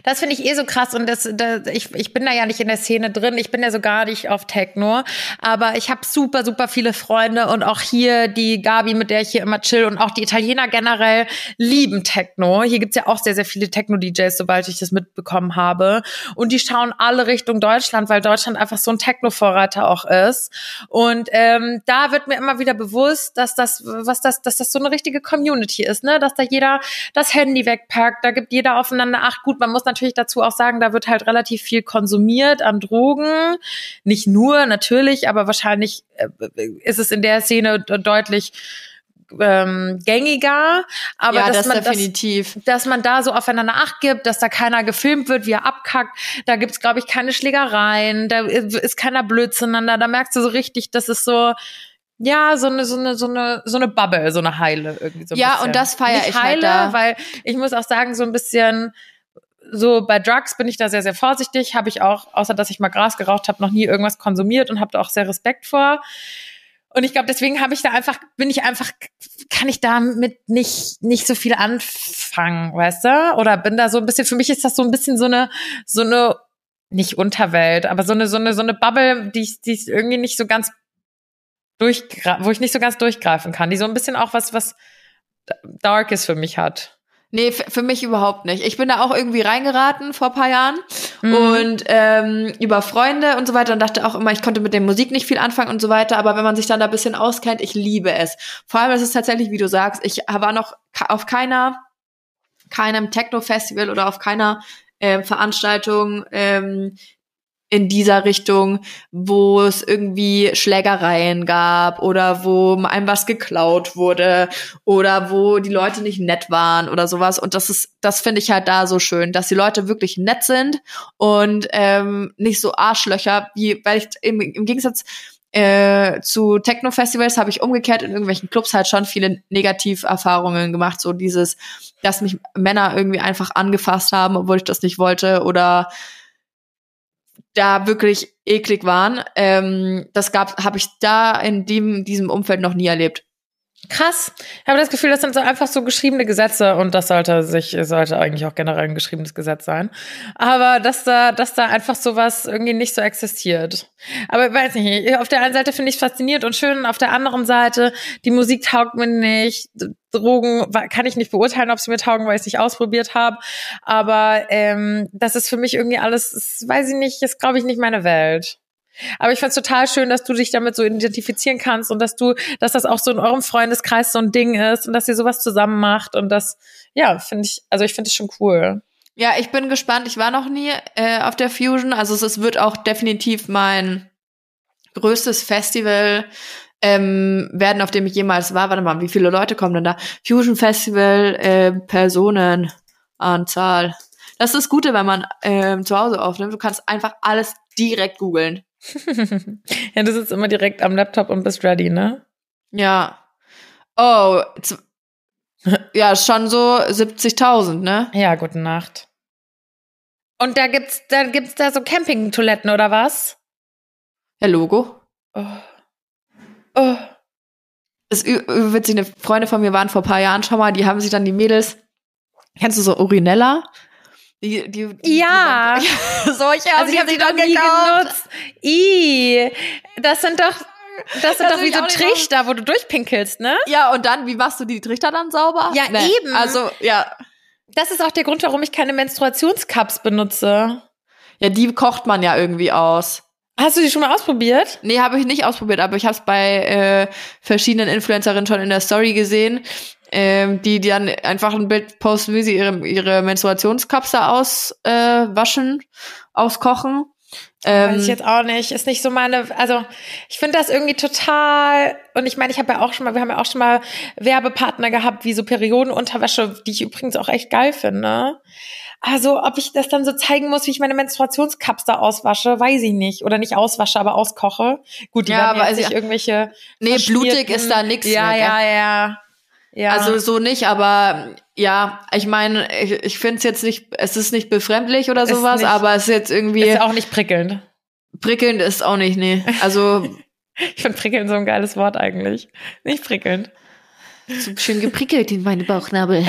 Das finde ich eh so krass und das, das ich, ich bin da ja nicht in der Szene drin, ich bin ja so gar nicht auf Techno, aber ich habe super, super viele Freunde und auch hier die Gabi, mit der ich hier immer chill und auch die Italiener generell lieben Techno. Hier gibt's ja auch sehr, sehr viele Techno-DJs, sobald ich das mitbekommen habe und die schauen alle Richtung Deutschland, weil Deutschland einfach so ein Techno-Vorreiter auch ist und ähm, da wird mir immer wieder bewusst, dass das, was das, dass das so eine richtige Community ist, ne, dass da jeder das Handy wegpackt, da gibt jeder aufeinander Acht. Gut, man muss natürlich dazu auch sagen, da wird halt relativ viel konsumiert an Drogen. Nicht nur, natürlich, aber wahrscheinlich äh, ist es in der Szene de- deutlich ähm, gängiger. Aber ja, dass das man definitiv. dass man da so aufeinander Acht gibt, dass da keiner gefilmt wird, wie er abkackt. Da gibt's, glaube ich, keine Schlägereien, da ist keiner blöd zueinander. Da merkst du so richtig, das ist so, ja, so eine, so eine, so eine, so eine Bubble, so eine Heile irgendwie so ein Ja, bisschen. und das feier Nicht ich halt Heile, da. weil ich muss auch sagen, so ein bisschen, so bei Drugs bin ich da sehr, sehr vorsichtig. Habe ich auch, außer dass ich mal Gras geraucht habe, noch nie irgendwas konsumiert und habe da auch sehr Respekt vor. Und ich glaube, deswegen habe ich da einfach, bin ich einfach, kann ich damit nicht, nicht so viel anfangen, weißt du? Oder bin da so ein bisschen, für mich ist das so ein bisschen so eine, so eine, nicht Unterwelt, aber so eine, so eine, so eine Bubble, die ich, die ich irgendwie nicht so ganz durchgre wo ich nicht so ganz durchgreifen kann, die so ein bisschen auch was, was Darkes für mich hat. Nee, für mich überhaupt nicht. Ich bin da auch irgendwie reingeraten vor paar Jahren Mhm. und ähm, über Freunde und so weiter und dachte auch immer, ich konnte mit der Musik nicht viel anfangen und so weiter, aber wenn man sich dann da ein bisschen auskennt, ich liebe es. Vor allem ist es tatsächlich, wie du sagst, ich war noch auf keiner, keinem Techno-Festival oder auf keiner ähm, Veranstaltung ähm, in dieser Richtung, wo es irgendwie Schlägereien gab oder wo einem was geklaut wurde oder wo die Leute nicht nett waren oder sowas. Und das ist, das finde ich halt da so schön, dass die Leute wirklich nett sind und ähm, nicht so Arschlöcher, wie, weil ich im, im Gegensatz Äh, zu Techno-Festivals habe ich umgekehrt in irgendwelchen Clubs halt schon viele Negativerfahrungen gemacht. So dieses, dass mich Männer irgendwie einfach angefasst haben, obwohl ich das nicht wollte oder da wirklich eklig waren. Ähm, das gab, habe ich da in dem, diesem Umfeld noch nie erlebt. Krass. Ich habe das Gefühl, das sind so einfach so geschriebene Gesetze und das sollte sich, sollte eigentlich auch generell ein geschriebenes Gesetz sein. Aber dass da, dass da einfach sowas irgendwie nicht so existiert. Aber ich weiß nicht, auf der einen Seite finde ich es faszinierend und schön, auf der anderen Seite, die Musik taugt mir nicht, Drogen kann ich nicht beurteilen, ob sie mir taugen, weil ich es nicht ausprobiert habe. Aber ähm, das ist für mich irgendwie alles, das weiß ich nicht, ist glaube ich nicht meine Welt. Aber ich fand's total schön, dass du dich damit so identifizieren kannst und dass du, dass das auch so in eurem Freundeskreis so ein Ding ist und dass ihr sowas zusammen macht und das, ja, finde ich, also ich finde es schon cool. Ja, ich bin gespannt. Ich war noch nie äh, auf der Fusion. Also es, es wird auch definitiv mein größtes Festival ähm, werden, auf dem ich jemals war. Warte mal, wie viele Leute kommen denn da? Fusion Festival, äh, Personenanzahl. Das ist das Gute, wenn man äh, zu Hause aufnimmt. Du kannst einfach alles direkt googeln. Ja, du sitzt immer direkt am Laptop und bist ready, ne? Ja. Oh, ja, schon so 70.000, ne? Ja, gute Nacht. Und da gibt's, da gibt's da so Campingtoiletten oder was? Ja, Logo. Oh. Oh. Das ist witzig, eine Freunde von mir waren vor ein paar Jahren schon mal, die haben sich dann die Mädels, kennst du so Urinella? Die, die, die, ja. <laughs> Die solche haben also ich habe die dann nie genutzt. I, das sind doch das sind das doch wie so Trichter, wo du durchpinkelst, ne? Ja, und dann, wie machst du die Trichter dann sauber? Ja, nee. eben. Also, ja. Das ist auch der Grund, warum ich keine Menstruationscups benutze. Ja, die kocht man ja irgendwie aus. Hast du die schon mal ausprobiert? Nee, habe ich nicht ausprobiert, aber ich habe es bei äh, verschiedenen Influencerinnen schon in der Story gesehen, ähm, die, die dann einfach ein Bild posten, wie sie ihre, ihre Menstruationskapsel auswaschen, äh, auskochen. Ähm, Weiß ich jetzt auch nicht. Ist nicht so meine, also ich finde das irgendwie total, und ich meine, ich habe ja auch schon mal, wir haben ja auch schon mal Werbepartner gehabt, wie so Periodenunterwäsche, die ich übrigens auch echt geil finde. Also, ob ich das dann so zeigen muss, wie ich meine Menstruationskapsel auswasche, weiß ich nicht. Oder nicht auswasche, aber auskoche. Gut, die ja, werden jetzt nicht irgendwelche. Nee, blutig ist da nix. Ja, ja, ja. Ja. Also so nicht, aber ja, ich meine, ich, ich finde es jetzt nicht, es ist nicht befremdlich oder sowas, nicht, aber es ist jetzt irgendwie. Ist auch nicht prickelnd. Prickelnd ist auch nicht, nee. Also. <laughs> ich finde prickelnd so ein geiles Wort eigentlich. Nicht prickelnd. So <laughs> schön geprickelt in meine Bauchnabel.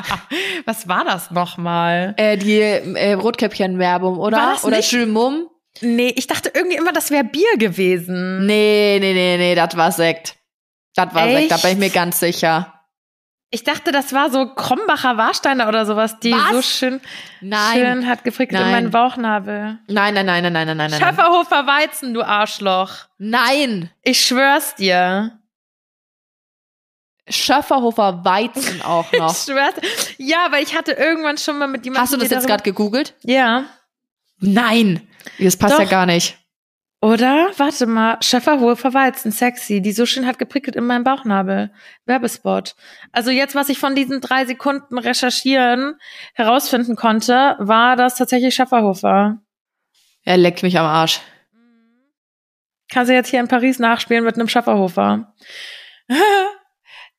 <laughs> Was war das nochmal? Äh, die äh, Rotkäppchen-Werbung, oder? Oder Schulmum? Nee, ich dachte irgendwie immer, das wäre Bier gewesen. Nee, nee, nee, nee, das war Sekt. Das war Echt? Sekt, da bin ich mir ganz sicher. Ich dachte, das war so Krombacher Warsteiner oder sowas, die Was? so schön, nein. schön hat geprickelt nein. in meinen Bauchnabel. Nein, nein, nein, nein, nein, nein, nein. Schafferhofer Weizen, du Arschloch. Nein. Ich schwör's dir. Schöfferhofer Weizen auch <laughs> noch. Ja, weil ich hatte irgendwann schon mal mit jemandem. Hast du das jetzt gerade gegoogelt? Ja. Nein. Das passt Doch. ja gar nicht. Oder? Warte mal. Schöfferhofer Weizen, sexy. Die so schön hat geprickelt in meinem Bauchnabel. Werbespot. Also jetzt, was ich von diesen drei Sekunden recherchieren herausfinden konnte, war das tatsächlich Schöfferhofer. Er leckt mich am Arsch. Kannst du jetzt hier in Paris nachspielen mit einem Schafferhofer. <laughs>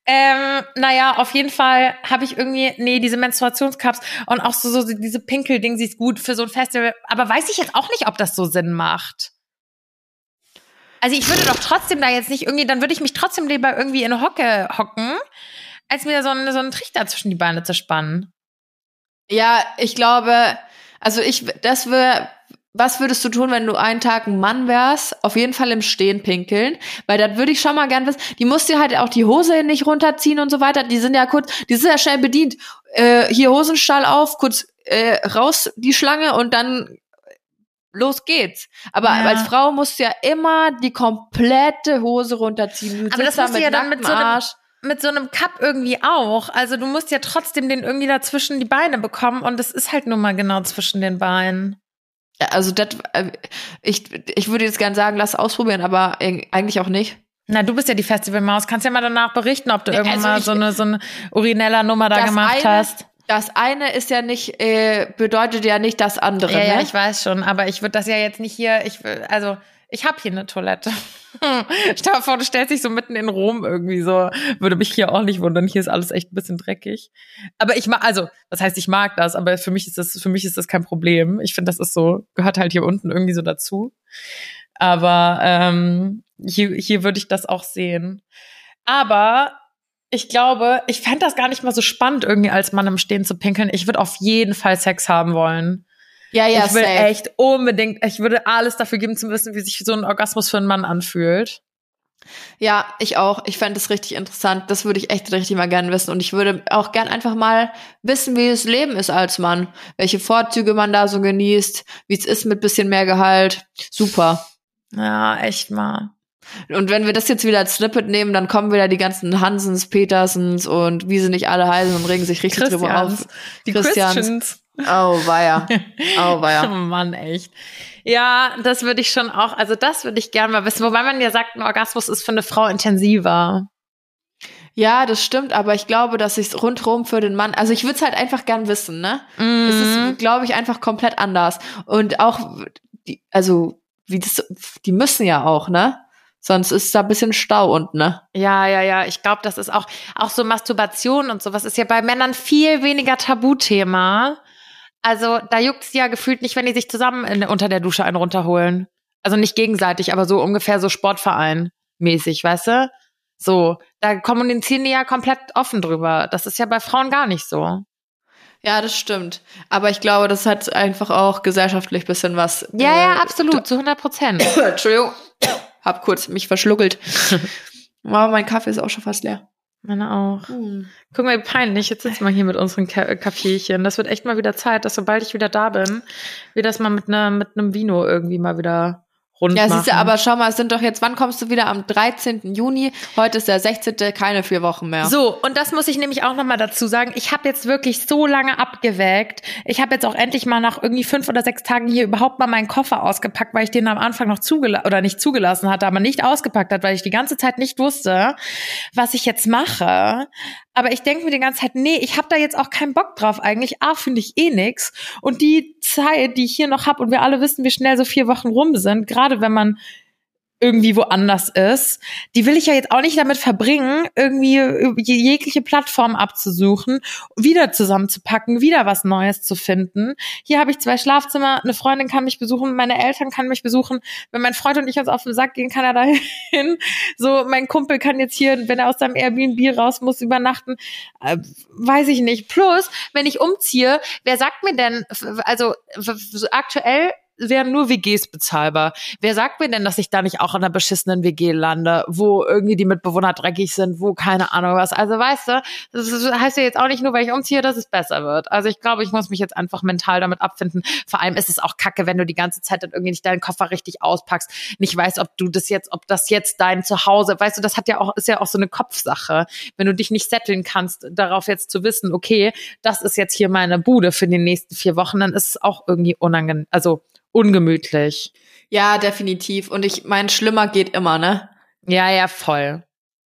Ähm, naja, auf jeden Fall habe ich irgendwie, nee, diese Menstruationscups und auch so, so diese Pinkel-Ding, sie ist gut für so ein Festival. Aber weiß ich jetzt auch nicht, ob das so Sinn macht. Also ich würde doch trotzdem da jetzt nicht irgendwie, dann würde ich mich trotzdem lieber irgendwie in Hocke hocken, als mir so einen, so einen Trichter zwischen die Beine zu spannen. Ja, ich glaube, also ich, das wäre was würdest du tun, wenn du einen Tag ein Mann wärst? Auf jeden Fall im Stehen pinkeln, weil das würde ich schon mal gern wissen. Die musst dir halt auch die Hose nicht runterziehen und so weiter. Die sind ja kurz, die sind ja schnell bedient. Äh, hier Hosenstall auf, kurz äh, raus die Schlange und dann los geht's. Aber ja. als Frau musst du ja immer die komplette Hose runterziehen. Du Aber das musst du ja dann mit so einem mit so einem Cup irgendwie auch. Also du musst ja trotzdem den irgendwie dazwischen die Beine bekommen und es ist halt nun mal genau zwischen den Beinen. Also das, äh, ich, ich würde jetzt gern sagen, lass ausprobieren, aber eigentlich auch nicht. Na, du bist ja die Festivalmaus. Kannst ja mal danach berichten, ob du nee, irgendwann also mal so eine, so eine Urinella-Nummer da gemacht eine, hast. Das eine ist ja nicht, äh, bedeutet ja nicht das andere. Ja, ne? ja, ich weiß schon, aber ich würde das ja jetzt nicht hier, ich will, also ich habe hier eine Toilette. <laughs> Stell dir vor, du stellst dich so mitten in Rom irgendwie so. Würde mich hier auch nicht wundern. Hier ist alles echt ein bisschen dreckig. Aber ich mag, also, das heißt, ich mag das, aber für mich ist das, für mich ist das kein Problem. Ich finde, das ist so, gehört halt hier unten irgendwie so dazu. Aber ähm, hier, hier würde ich das auch sehen. Aber ich glaube, ich fände das gar nicht mal so spannend, irgendwie als Mann im Stehen zu pinkeln. Ich würde auf jeden Fall Sex haben wollen. Ja, ja, ich will safe. echt unbedingt, ich würde alles dafür geben zu wissen, wie sich so ein Orgasmus für einen Mann anfühlt. Ja, ich auch. Ich fände das richtig interessant. Das würde ich echt richtig mal gerne wissen. Und ich würde auch gern einfach mal wissen, wie das Leben ist als Mann. Welche Vorzüge man da so genießt, wie es ist mit bisschen mehr Gehalt. Super. Ja, echt mal. Und wenn wir das jetzt wieder als Snippet nehmen, dann kommen wieder die ganzen Hansens, Petersens und wie sie nicht alle heißen und regen sich richtig drüber auf. Christians. Die Christians. Christians. <laughs> Oh, weia. Oh, Oh weia. Mann, echt. Ja, das würde ich schon auch, also das würde ich gerne mal wissen. Wobei man ja sagt, ein Orgasmus ist für eine Frau intensiver. Ja, das stimmt, aber ich glaube, dass ich rundherum für den Mann, also ich würde es halt einfach gern wissen, ne? Es Mhm. ist, glaube ich, einfach komplett anders. Und auch, die, also, wie das, die müssen ja auch, ne? Sonst ist da ein bisschen Stau unten, ne? Ja, ja, ja. Ich glaube, das ist auch, auch so Masturbation und sowas ist ja bei Männern viel weniger Tabuthema. Also da juckt es ja gefühlt nicht, wenn die sich zusammen in, unter der Dusche einen runterholen. Also nicht gegenseitig, aber so ungefähr so Sportverein mäßig, weißt du? So, da kommunizieren die ja komplett offen drüber. Das ist ja bei Frauen gar nicht so. Ja, das stimmt. Aber ich glaube, das hat einfach auch gesellschaftlich bisschen was. Ja, äh, ja, absolut, zu 100 Prozent. <coughs> Entschuldigung. <coughs> Hab kurz mich verschluckelt. <laughs> Aber mein Kaffee ist auch schon fast leer. Meine auch. Hm. Guck mal, wie peinlich. Jetzt sitzen wir hier mit unseren Ka Kaffeechen. Das wird echt mal wieder Zeit, dass sobald ich wieder da bin, wir das mal mit, einer mit einem Vino irgendwie mal wieder rund Ja, machen. siehst du, aber schau mal, es sind doch jetzt, wann kommst du wieder? Am 13. Juni. Heute ist der 16. Keine vier Wochen mehr. So, und das muss ich nämlich auch nochmal dazu sagen. Ich habe jetzt wirklich so lange abgewägt. Ich habe jetzt auch endlich mal nach irgendwie fünf oder sechs Tagen hier überhaupt mal meinen Koffer ausgepackt, weil ich den am Anfang noch zugelassen oder nicht zugelassen hatte, aber nicht ausgepackt hat, weil ich die ganze Zeit nicht wusste, was ich jetzt mache. Aber ich denke mir die ganze Zeit, nee, ich habe da jetzt auch keinen Bock drauf eigentlich. A, finde ich eh nix. Und die Zeit, die ich hier noch habe, und wir alle wissen, wie schnell so vier Wochen rum sind, gerade wenn man irgendwie woanders ist, die will ich ja jetzt auch nicht damit verbringen, irgendwie jegliche Plattform abzusuchen, wieder zusammenzupacken, wieder was Neues zu finden. Hier habe ich zwei Schlafzimmer, eine Freundin kann mich besuchen, meine Eltern kann mich besuchen. Wenn mein Freund und ich uns auf den Sack gehen, kann er da hin. <laughs> So, mein Kumpel kann jetzt hier, wenn er aus seinem Airbnb raus muss, übernachten. Äh, weiß ich nicht. Plus, wenn ich umziehe, wer sagt mir denn, also so aktuell wären nur WGs bezahlbar. Wer sagt mir denn, dass ich da nicht auch in einer beschissenen WG lande, wo irgendwie die Mitbewohner dreckig sind, wo keine Ahnung was. Also weißt du, das heißt ja jetzt auch nicht nur, weil ich umziehe, dass es besser wird. Also ich glaube, ich muss mich jetzt einfach mental damit abfinden. Vor allem ist es auch kacke, wenn du die ganze Zeit dann irgendwie nicht deinen Koffer richtig auspackst, nicht weißt, ob du das jetzt, ob das jetzt dein Zuhause, weißt du, das hat ja auch, ist ja auch so eine Kopfsache. Wenn du dich nicht setteln kannst, darauf jetzt zu wissen, okay, das ist jetzt hier meine Bude für die nächsten vier Wochen, dann ist es auch irgendwie unangenehm, also ungemütlich. Ja, definitiv. Und ich meine, schlimmer geht immer, ne? Ja, ja, voll.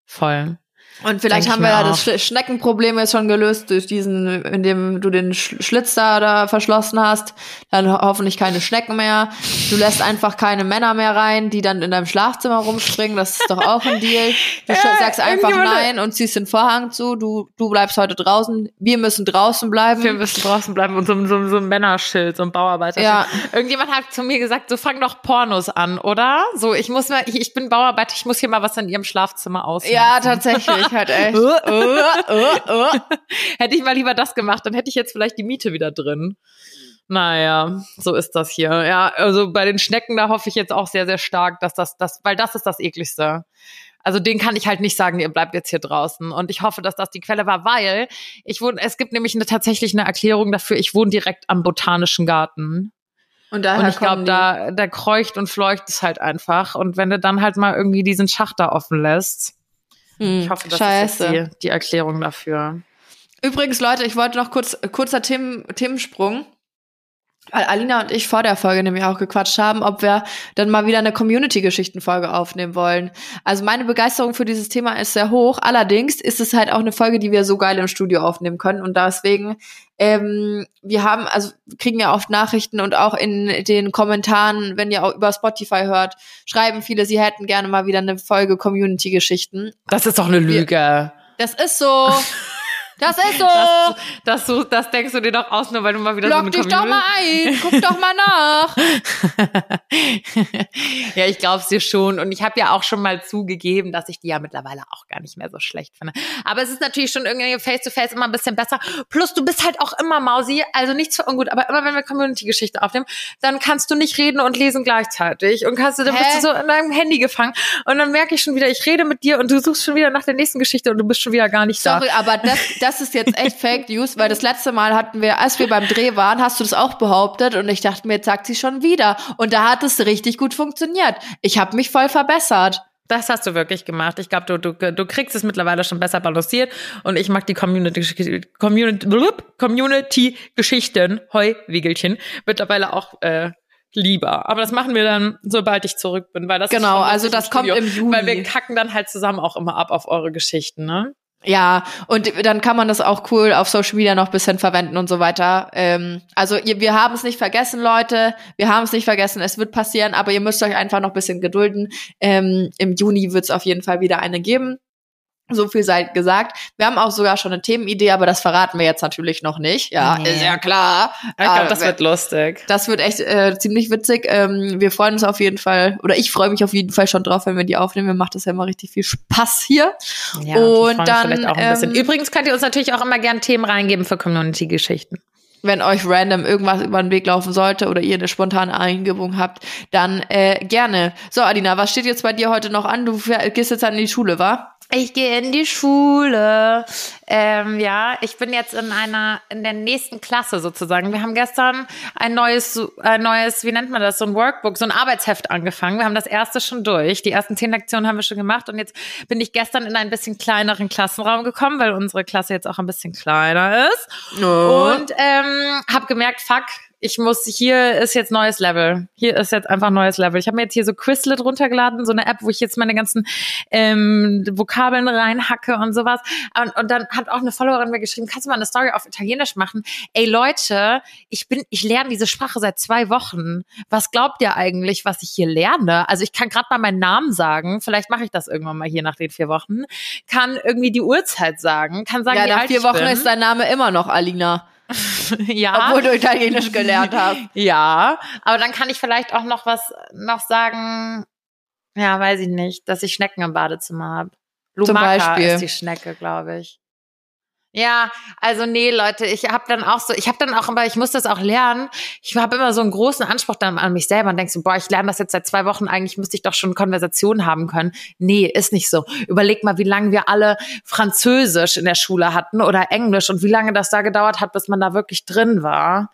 Voll. Und vielleicht haben wir ja das Sch Schneckenproblem jetzt schon gelöst durch diesen, indem du den Sch Schlitz da, da verschlossen hast. Dann ho hoffentlich keine Schnecken mehr. Du lässt einfach keine Männer mehr rein, die dann in deinem Schlafzimmer rumspringen. Das ist doch auch ein Deal. Du <laughs> Ja, sagst einfach nein und ziehst den Vorhang zu. Du, du bleibst heute draußen. Wir müssen draußen bleiben. Wir müssen draußen bleiben und so, so, so ein Männerschild, so ein Bauarbeiterschild. Ja. Irgendjemand hat zu mir gesagt, so fang doch Pornos an, oder? So, ich muss mal, ich, ich bin Bauarbeiter, ich muss hier mal was in ihrem Schlafzimmer aus. ja, tatsächlich, halt echt. Uh, uh, uh. <laughs> hätte ich mal lieber das gemacht, dann hätte ich jetzt vielleicht die Miete wieder drin. Naja, so ist das hier. Ja, also bei den Schnecken, da hoffe ich jetzt auch sehr, sehr stark, dass das, das, weil das ist das ekligste. Also den kann ich halt nicht sagen, ihr bleibt jetzt hier draußen. Und ich hoffe, dass das die Quelle war, weil ich wohne, es gibt nämlich eine, tatsächlich eine Erklärung dafür, ich wohne direkt am Botanischen Garten. Und daher Und ich glaube, da, da kreucht und fleucht es halt einfach. Und wenn du dann halt mal irgendwie diesen Schacht da offen lässt, Hm, ich hoffe, das Scheiße. ist jetzt die, die Erklärung dafür. Übrigens, Leute, ich wollte noch kurz, kurzer Themen, Themensprung. Weil Alina und ich vor der Folge nämlich auch gequatscht haben, ob wir dann mal wieder eine Community-Geschichten-Folge aufnehmen wollen. Also meine Begeisterung für dieses Thema ist sehr hoch. Allerdings ist es halt auch eine Folge, die wir so geil im Studio aufnehmen können. Und deswegen, ähm, wir haben, also kriegen ja oft Nachrichten und auch in den Kommentaren, wenn ihr auch über Spotify hört, schreiben viele, sie hätten gerne mal wieder eine Folge Community-Geschichten. Das ist doch eine Lüge. Das ist so. <laughs> Das ist so. Das, das, so, das denkst du dir doch aus, nur weil du mal wieder Log so eine dich doch mal ein. Guck doch mal nach. <laughs> ja, ich glaub's dir schon. Und ich habe ja auch schon mal zugegeben, dass ich die ja mittlerweile auch gar nicht mehr so schlecht finde. Aber es ist natürlich schon irgendwie face-to-face immer ein bisschen besser. Plus, du bist halt auch immer Mausi, also nichts für ungut, aber immer wenn wir Community-Geschichte aufnehmen, dann kannst du nicht reden und lesen gleichzeitig. Und kannst du, dann Hä? bist du so in deinem Handy gefangen. Und dann merke ich schon wieder, ich rede mit dir und du suchst schon wieder nach der nächsten Geschichte und du bist schon wieder gar nicht da. Sorry, aber das, das ist jetzt echt <laughs> Fake News, weil das letzte Mal hatten wir, als wir beim Dreh waren, hast du das auch behauptet und ich dachte mir, jetzt sagt sie schon wieder. Und da hat es richtig gut funktioniert. Ich habe mich voll verbessert. Das hast du wirklich gemacht. Ich glaube, du, du, du kriegst es mittlerweile schon besser balanciert und ich mag die Community, Community, Community Geschichten, Heuwiegelchen, mittlerweile auch äh, lieber. Aber das machen wir dann, sobald ich zurück bin, weil das Genau, also das kommt Studio, im Juni. Weil wir kacken dann halt zusammen auch immer ab auf eure Geschichten, ne? Ja, und dann kann man das auch cool auf Social Media noch bisschen verwenden und so weiter. Ähm, also wir haben es nicht vergessen, Leute. Wir haben es nicht vergessen. Es wird passieren, aber ihr müsst euch einfach noch ein bisschen gedulden. Ähm, Im Juni wird es auf jeden Fall wieder eine geben. So viel sei gesagt. Wir haben auch sogar schon eine Themenidee, aber das verraten wir jetzt natürlich noch nicht. Ja, Nee. ist ja klar. Ich glaube, das Aber wird lustig. das wird echt äh, ziemlich witzig. Ähm, wir freuen uns auf jeden Fall, oder ich freue mich auf jeden Fall schon drauf, wenn wir die aufnehmen. Mir macht das ja immer richtig viel Spaß hier. Ja, Und dann, vielleicht auch ein bisschen. ähm, Übrigens könnt ihr uns natürlich auch immer gerne Themen reingeben für Community-Geschichten. wenn euch random irgendwas über den Weg laufen sollte oder ihr eine spontane Eingebung habt, dann äh, gerne. So, Adina, was steht jetzt bei dir heute noch an? Du gehst jetzt an die Schule, wa? Ich gehe in die Schule. Ähm, ja, ich bin jetzt in einer, in der nächsten Klasse sozusagen. Wir haben gestern ein neues, ein neues, wie nennt man das, so ein Workbook, so ein Arbeitsheft angefangen. Wir haben das erste schon durch. Die ersten zehn Lektionen haben wir schon gemacht und jetzt bin ich gestern in einen bisschen kleineren Klassenraum gekommen, weil unsere Klasse jetzt auch ein bisschen kleiner ist. Und ähm, habe gemerkt, fuck, ich muss, hier ist jetzt neues Level. Hier ist jetzt einfach neues Level. Ich habe mir jetzt hier so Quizlet runtergeladen, so eine App, wo ich jetzt meine ganzen ähm, Vokabeln reinhacke und sowas. Und, und dann hat auch eine Followerin mir geschrieben, kannst du mal eine Story auf Italienisch machen? Ey Leute, ich bin, ich lerne diese Sprache seit zwei Wochen. Was glaubt ihr eigentlich, was ich hier lerne? Also ich kann gerade mal meinen Namen sagen. Vielleicht mache ich das irgendwann mal hier nach den vier Wochen. Kann irgendwie die Uhrzeit sagen. Kann sagen, ja, wie nach alt vier Wochen bin. ist dein Name immer noch Alina, <laughs> ja. obwohl du Italienisch gelernt hast. <laughs> Ja, aber dann kann ich vielleicht auch noch was noch sagen. Ja, weiß ich nicht, dass ich Schnecken im Badezimmer habe. Zum Lumaka Beispiel. ist die Schnecke, glaube ich. Ja, also nee, Leute, ich habe dann auch so, ich habe dann auch immer, ich muss das auch lernen. Ich habe immer so einen großen Anspruch dann an mich selber und denk so, boah, ich lerne das jetzt seit zwei Wochen, eigentlich müsste ich doch schon Konversationen haben können. Nee, ist nicht so. Überleg mal, wie lange wir alle Französisch in der Schule hatten oder Englisch und wie lange das da gedauert hat, bis man da wirklich drin war.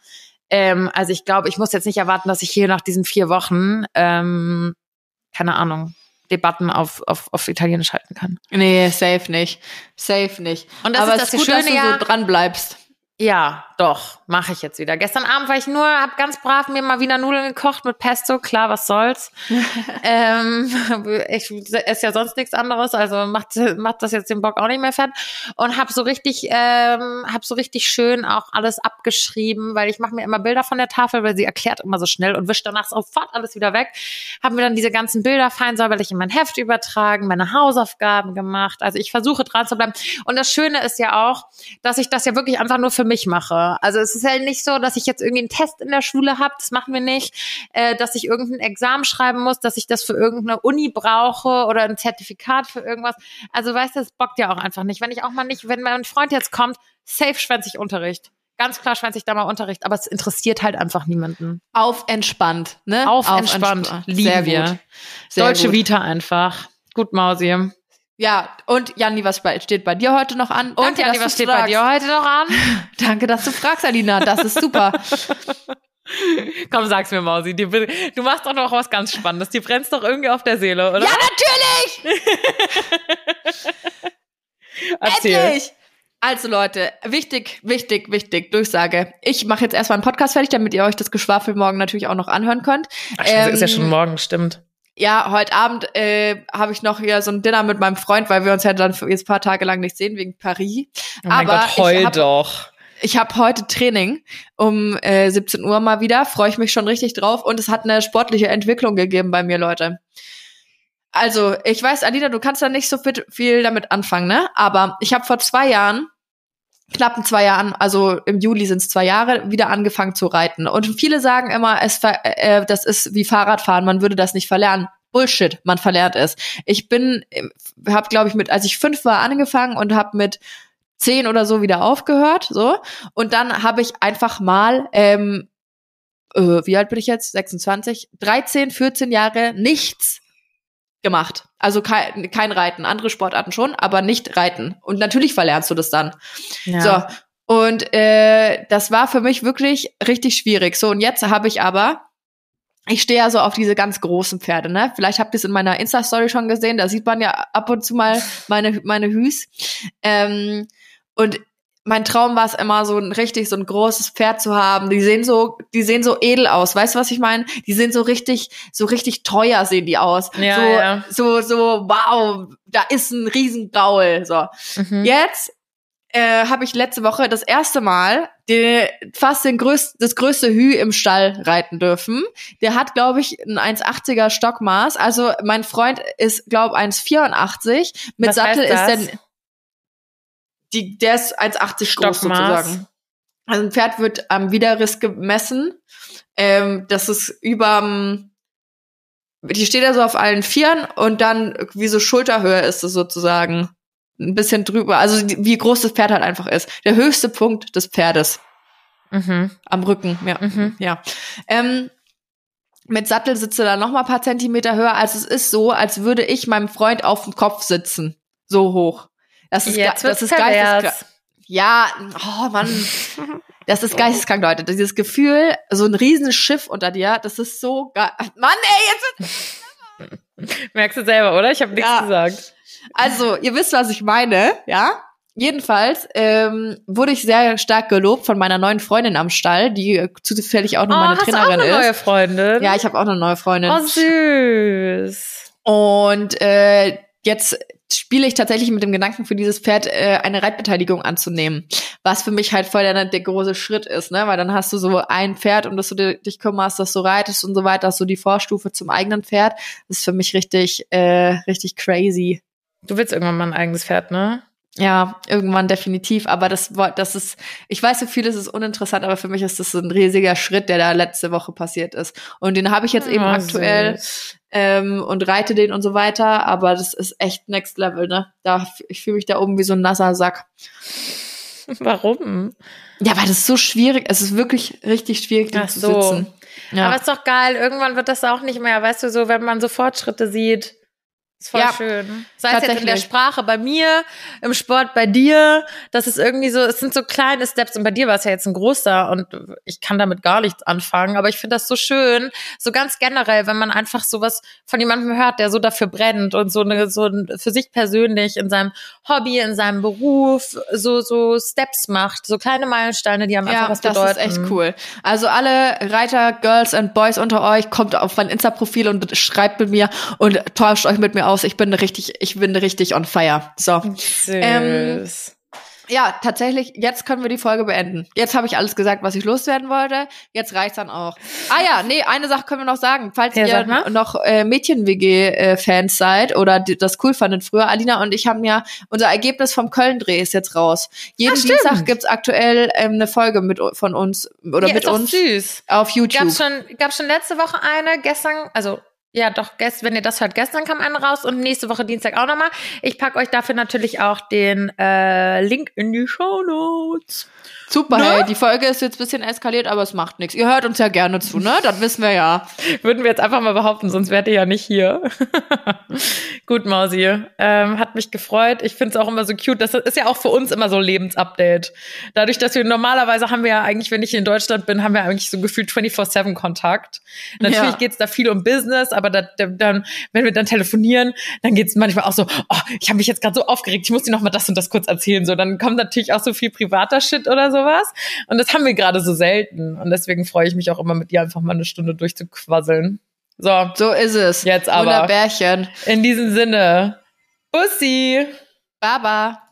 Ähm, also ich glaube, ich muss jetzt nicht erwarten, dass ich hier nach diesen vier Wochen, ähm, keine Ahnung, Debatten auf, auf, auf Italienisch halten kann. Nee, safe nicht. Safe nicht. Und das Aber ist es das ist gut, dass Schöne, du ja. so dran bleibst. Ja, doch, mache ich jetzt wieder. Gestern Abend war ich nur, hab ganz brav mir mal Wiener Nudeln gekocht mit Pesto, klar, was soll's. <laughs> ähm, <laughs> ich esse ja sonst nichts anderes, also macht, macht das jetzt den Bock auch nicht mehr fett. Und hab so richtig, ähm, hab so richtig schön auch alles abgeschrieben, weil ich mache mir immer Bilder von der Tafel, weil sie erklärt immer so schnell und wischt danach sofort alles wieder weg. Hab mir dann diese ganzen Bilder fein säuberlich in mein Heft übertragen, meine Hausaufgaben gemacht. Also ich versuche dran zu bleiben. Und das Schöne ist ja auch, dass ich das ja wirklich einfach nur für mich mache. Also es ist ja nicht so, dass ich jetzt irgendwie einen Test in der Schule habe, das machen wir nicht, äh, dass ich irgendein Examen schreiben muss, dass ich das für irgendeine Uni brauche oder ein Zertifikat für irgendwas. Also weißt du, das bockt ja auch einfach nicht. Wenn ich auch mal nicht, wenn mein Freund jetzt kommt, safe schwänze ich Unterricht. Ganz klar schwänze ich da mal Unterricht, aber es interessiert halt einfach niemanden. Auf entspannt, ne? Auf, entspannt. Lieben Sehr wir. gut. Sehr Deutsche gut. Vita einfach. Gut, Mausi. Ja, und Janni, was bei, steht bei dir heute noch an? Und Janni, was steht bei fragst. dir heute noch an? <laughs> Danke, dass du fragst, Alina. Das ist super. <laughs> Komm, sag's mir, Mausi. Die, du machst doch noch was ganz Spannendes. Die brennst doch irgendwie auf der Seele, oder? ja, natürlich! <laughs> Erzähl. Endlich! Also Leute, wichtig, wichtig, wichtig, Durchsage. Ich mache jetzt erstmal einen Podcast fertig, damit ihr euch das Geschwafel morgen natürlich auch noch anhören könnt. Ach, ähm, ist ja schon morgen, stimmt. Ja, heute Abend äh, habe ich noch hier so ein Dinner mit meinem Freund, weil wir uns ja dann jetzt paar Tage lang nicht sehen wegen Paris. Oh mein Aber Gott, heul hab, doch. Ich habe heute Training um äh, 17 Uhr mal wieder. Freue ich mich schon richtig drauf. Und es hat eine sportliche Entwicklung gegeben bei mir, Leute. Also, ich weiß, Alida, du kannst da nicht so viel damit anfangen, ne? Aber ich habe vor zwei Jahren knappen zwei Jahren, also im Juli sind es zwei Jahre, wieder angefangen zu reiten. Und viele sagen immer, es äh, das ist wie Fahrradfahren, man würde das nicht verlernen. Bullshit, man verlernt es. Ich bin, habe glaube ich mit, als ich fünf war, angefangen und habe mit zehn oder so wieder aufgehört, so. Und dann habe ich einfach mal, ähm, äh, wie alt bin ich jetzt? 26, 13, 14 Jahre nichts gemacht. Also kein, kein Reiten, andere Sportarten schon, aber nicht Reiten. Und natürlich verlernst du das dann. Ja. So. Und äh, das war für mich wirklich richtig schwierig. So, und jetzt habe ich aber, ich stehe ja so auf diese ganz großen Pferde, ne? Vielleicht habt ihr es in meiner Insta-Story schon gesehen, da sieht man ja ab und zu mal meine, meine Hüs. Ähm, und mein Traum war es immer, so ein richtig, so ein großes Pferd zu haben. Die sehen so, die sehen so edel aus. Weißt du, was ich meine? Die sind so richtig, so richtig teuer sehen die aus. Ja, so, ja. so, so, wow, da ist ein Riesengaul. So. Mhm. Jetzt äh, habe ich letzte Woche das erste Mal die, fast den größten, das größte Hü im Stall reiten dürfen. Der hat, glaube ich, ein 1,80er Stockmaß. Also mein Freund ist, glaube 1,84. Mit was Sattel ist der die, der ist 1,80 groß sozusagen. Also ein Pferd wird am Widerriss gemessen. Ähm, das ist über, die steht da so auf allen Vieren und dann wie so Schulterhöhe ist es sozusagen. Ein bisschen drüber. Also wie groß das Pferd halt einfach ist. Der höchste Punkt des Pferdes. Mhm. Am Rücken, ja. Mhm. ja. Ähm, mit Sattel sitze da noch mal ein paar Zentimeter höher. Also es ist so, als würde ich meinem Freund auf dem Kopf sitzen. So hoch. Das ist, Jetzt das ist geisteskrank. Ja, oh Mann. <laughs> Das ist geisteskrank, Leute. Dieses Gefühl, so ein Riesenschiff unter dir, das ist so geil. Mann, ey, jetzt. Merkst du selber, oder? Ich habe nichts ja. gesagt. Also, ihr wisst, was ich meine, ja? Jedenfalls ähm, wurde ich sehr stark gelobt von meiner neuen Freundin am Stall, die zufällig auch noch oh, meine hast Trainerin du auch eine ist. neue Freundin? Ja, ich habe auch eine neue Freundin. Oh süß. Und äh, jetzt spiele ich tatsächlich mit dem Gedanken für dieses Pferd äh, eine Reitbeteiligung anzunehmen, was für mich halt voll der, der große Schritt ist, ne, weil dann hast du so ein Pferd, um das du dich kümmerst, dass du reitest und so weiter, du die Vorstufe zum eigenen Pferd. Das ist für mich richtig, äh, richtig crazy. Du willst irgendwann mal ein eigenes Pferd, ne? Ja, irgendwann definitiv. Aber das, das ist, ich weiß, für viele ist es uninteressant, aber für mich ist das ein riesiger Schritt, der da letzte Woche passiert ist. Und den habe ich jetzt oh, eben aktuell ähm, und reite den und so weiter. Aber das ist echt Next Level, ne? Da, ich fühle mich da oben wie so ein nasser Sack. <laughs> Warum? Ja, weil das ist so schwierig. Es ist wirklich richtig schwierig, den zu so. sitzen. Ja. Aber ist doch geil. Irgendwann wird das auch nicht mehr, weißt du, so, wenn man so Fortschritte sieht. Ist voll ja, schön. Sei es jetzt in der Sprache bei mir, im Sport bei dir. Das ist irgendwie so, es sind so kleine Steps. Und bei dir war es ja jetzt ein großer und ich kann damit gar nichts anfangen. Aber ich finde das so schön. So ganz generell, wenn man einfach sowas von jemandem hört, der so dafür brennt und so eine, so für sich persönlich in seinem Hobby, in seinem Beruf, so, so Steps macht. So kleine Meilensteine, die haben ja, einfach was bedeuten. das ist echt cool. Also alle Reiter, Girls and Boys unter euch, kommt auf mein Insta-Profil und schreibt mit mir und tauscht euch mit mir aus aus. Ich bin richtig, ich bin richtig on fire. So. Ähm, ja, tatsächlich, jetzt können wir die Folge beenden. Jetzt habe ich alles gesagt, was ich loswerden wollte. Jetzt reicht's dann auch. Ah ja, nee, eine Sache können wir noch sagen. Falls ja, ihr noch äh, Mädchen-WG-Fans seid oder das cool fandet früher, Alina und ich haben ja, unser Ergebnis vom Köln-Dreh ist jetzt raus. Jeden Ach, Dienstag gibt's aktuell ähm, eine Folge mit von uns oder ja, mit uns süß. auf YouTube. Gab's schon, gab's schon letzte Woche eine, gestern, also ja, doch, wenn ihr das hört, gestern kam eine raus und nächste Woche Dienstag auch nochmal. Ich packe euch dafür natürlich auch den äh, Link in die Show Notes. Super, ne? hey, die Folge ist jetzt ein bisschen eskaliert, aber es macht nichts. Ihr hört uns ja gerne zu, ne? Das wissen wir ja. Würden wir jetzt einfach mal behaupten, sonst wärt ihr ja nicht hier. <laughs> Gut, Mausi. Ähm, hat mich gefreut. Ich finde es auch immer so cute. Das ist ja auch für uns immer so ein Lebensupdate. Dadurch, dass wir normalerweise haben wir ja eigentlich, wenn ich in Deutschland bin, haben wir eigentlich so gefühlt 24-7 Kontakt. Natürlich ja. geht's da viel um Business, aber da, da, dann, wenn wir dann telefonieren, dann geht's manchmal auch so, oh, ich habe mich jetzt gerade so aufgeregt, ich muss dir noch mal das und das kurz erzählen. So, dann kommt natürlich auch so viel privater Shit oder sowas. Und das haben wir gerade so selten. Und deswegen freue ich mich auch immer mit dir einfach mal eine Stunde durchzuquasseln. So. So ist es. Jetzt aber. Wunderbärchen. In diesem Sinne. Bussi. Baba.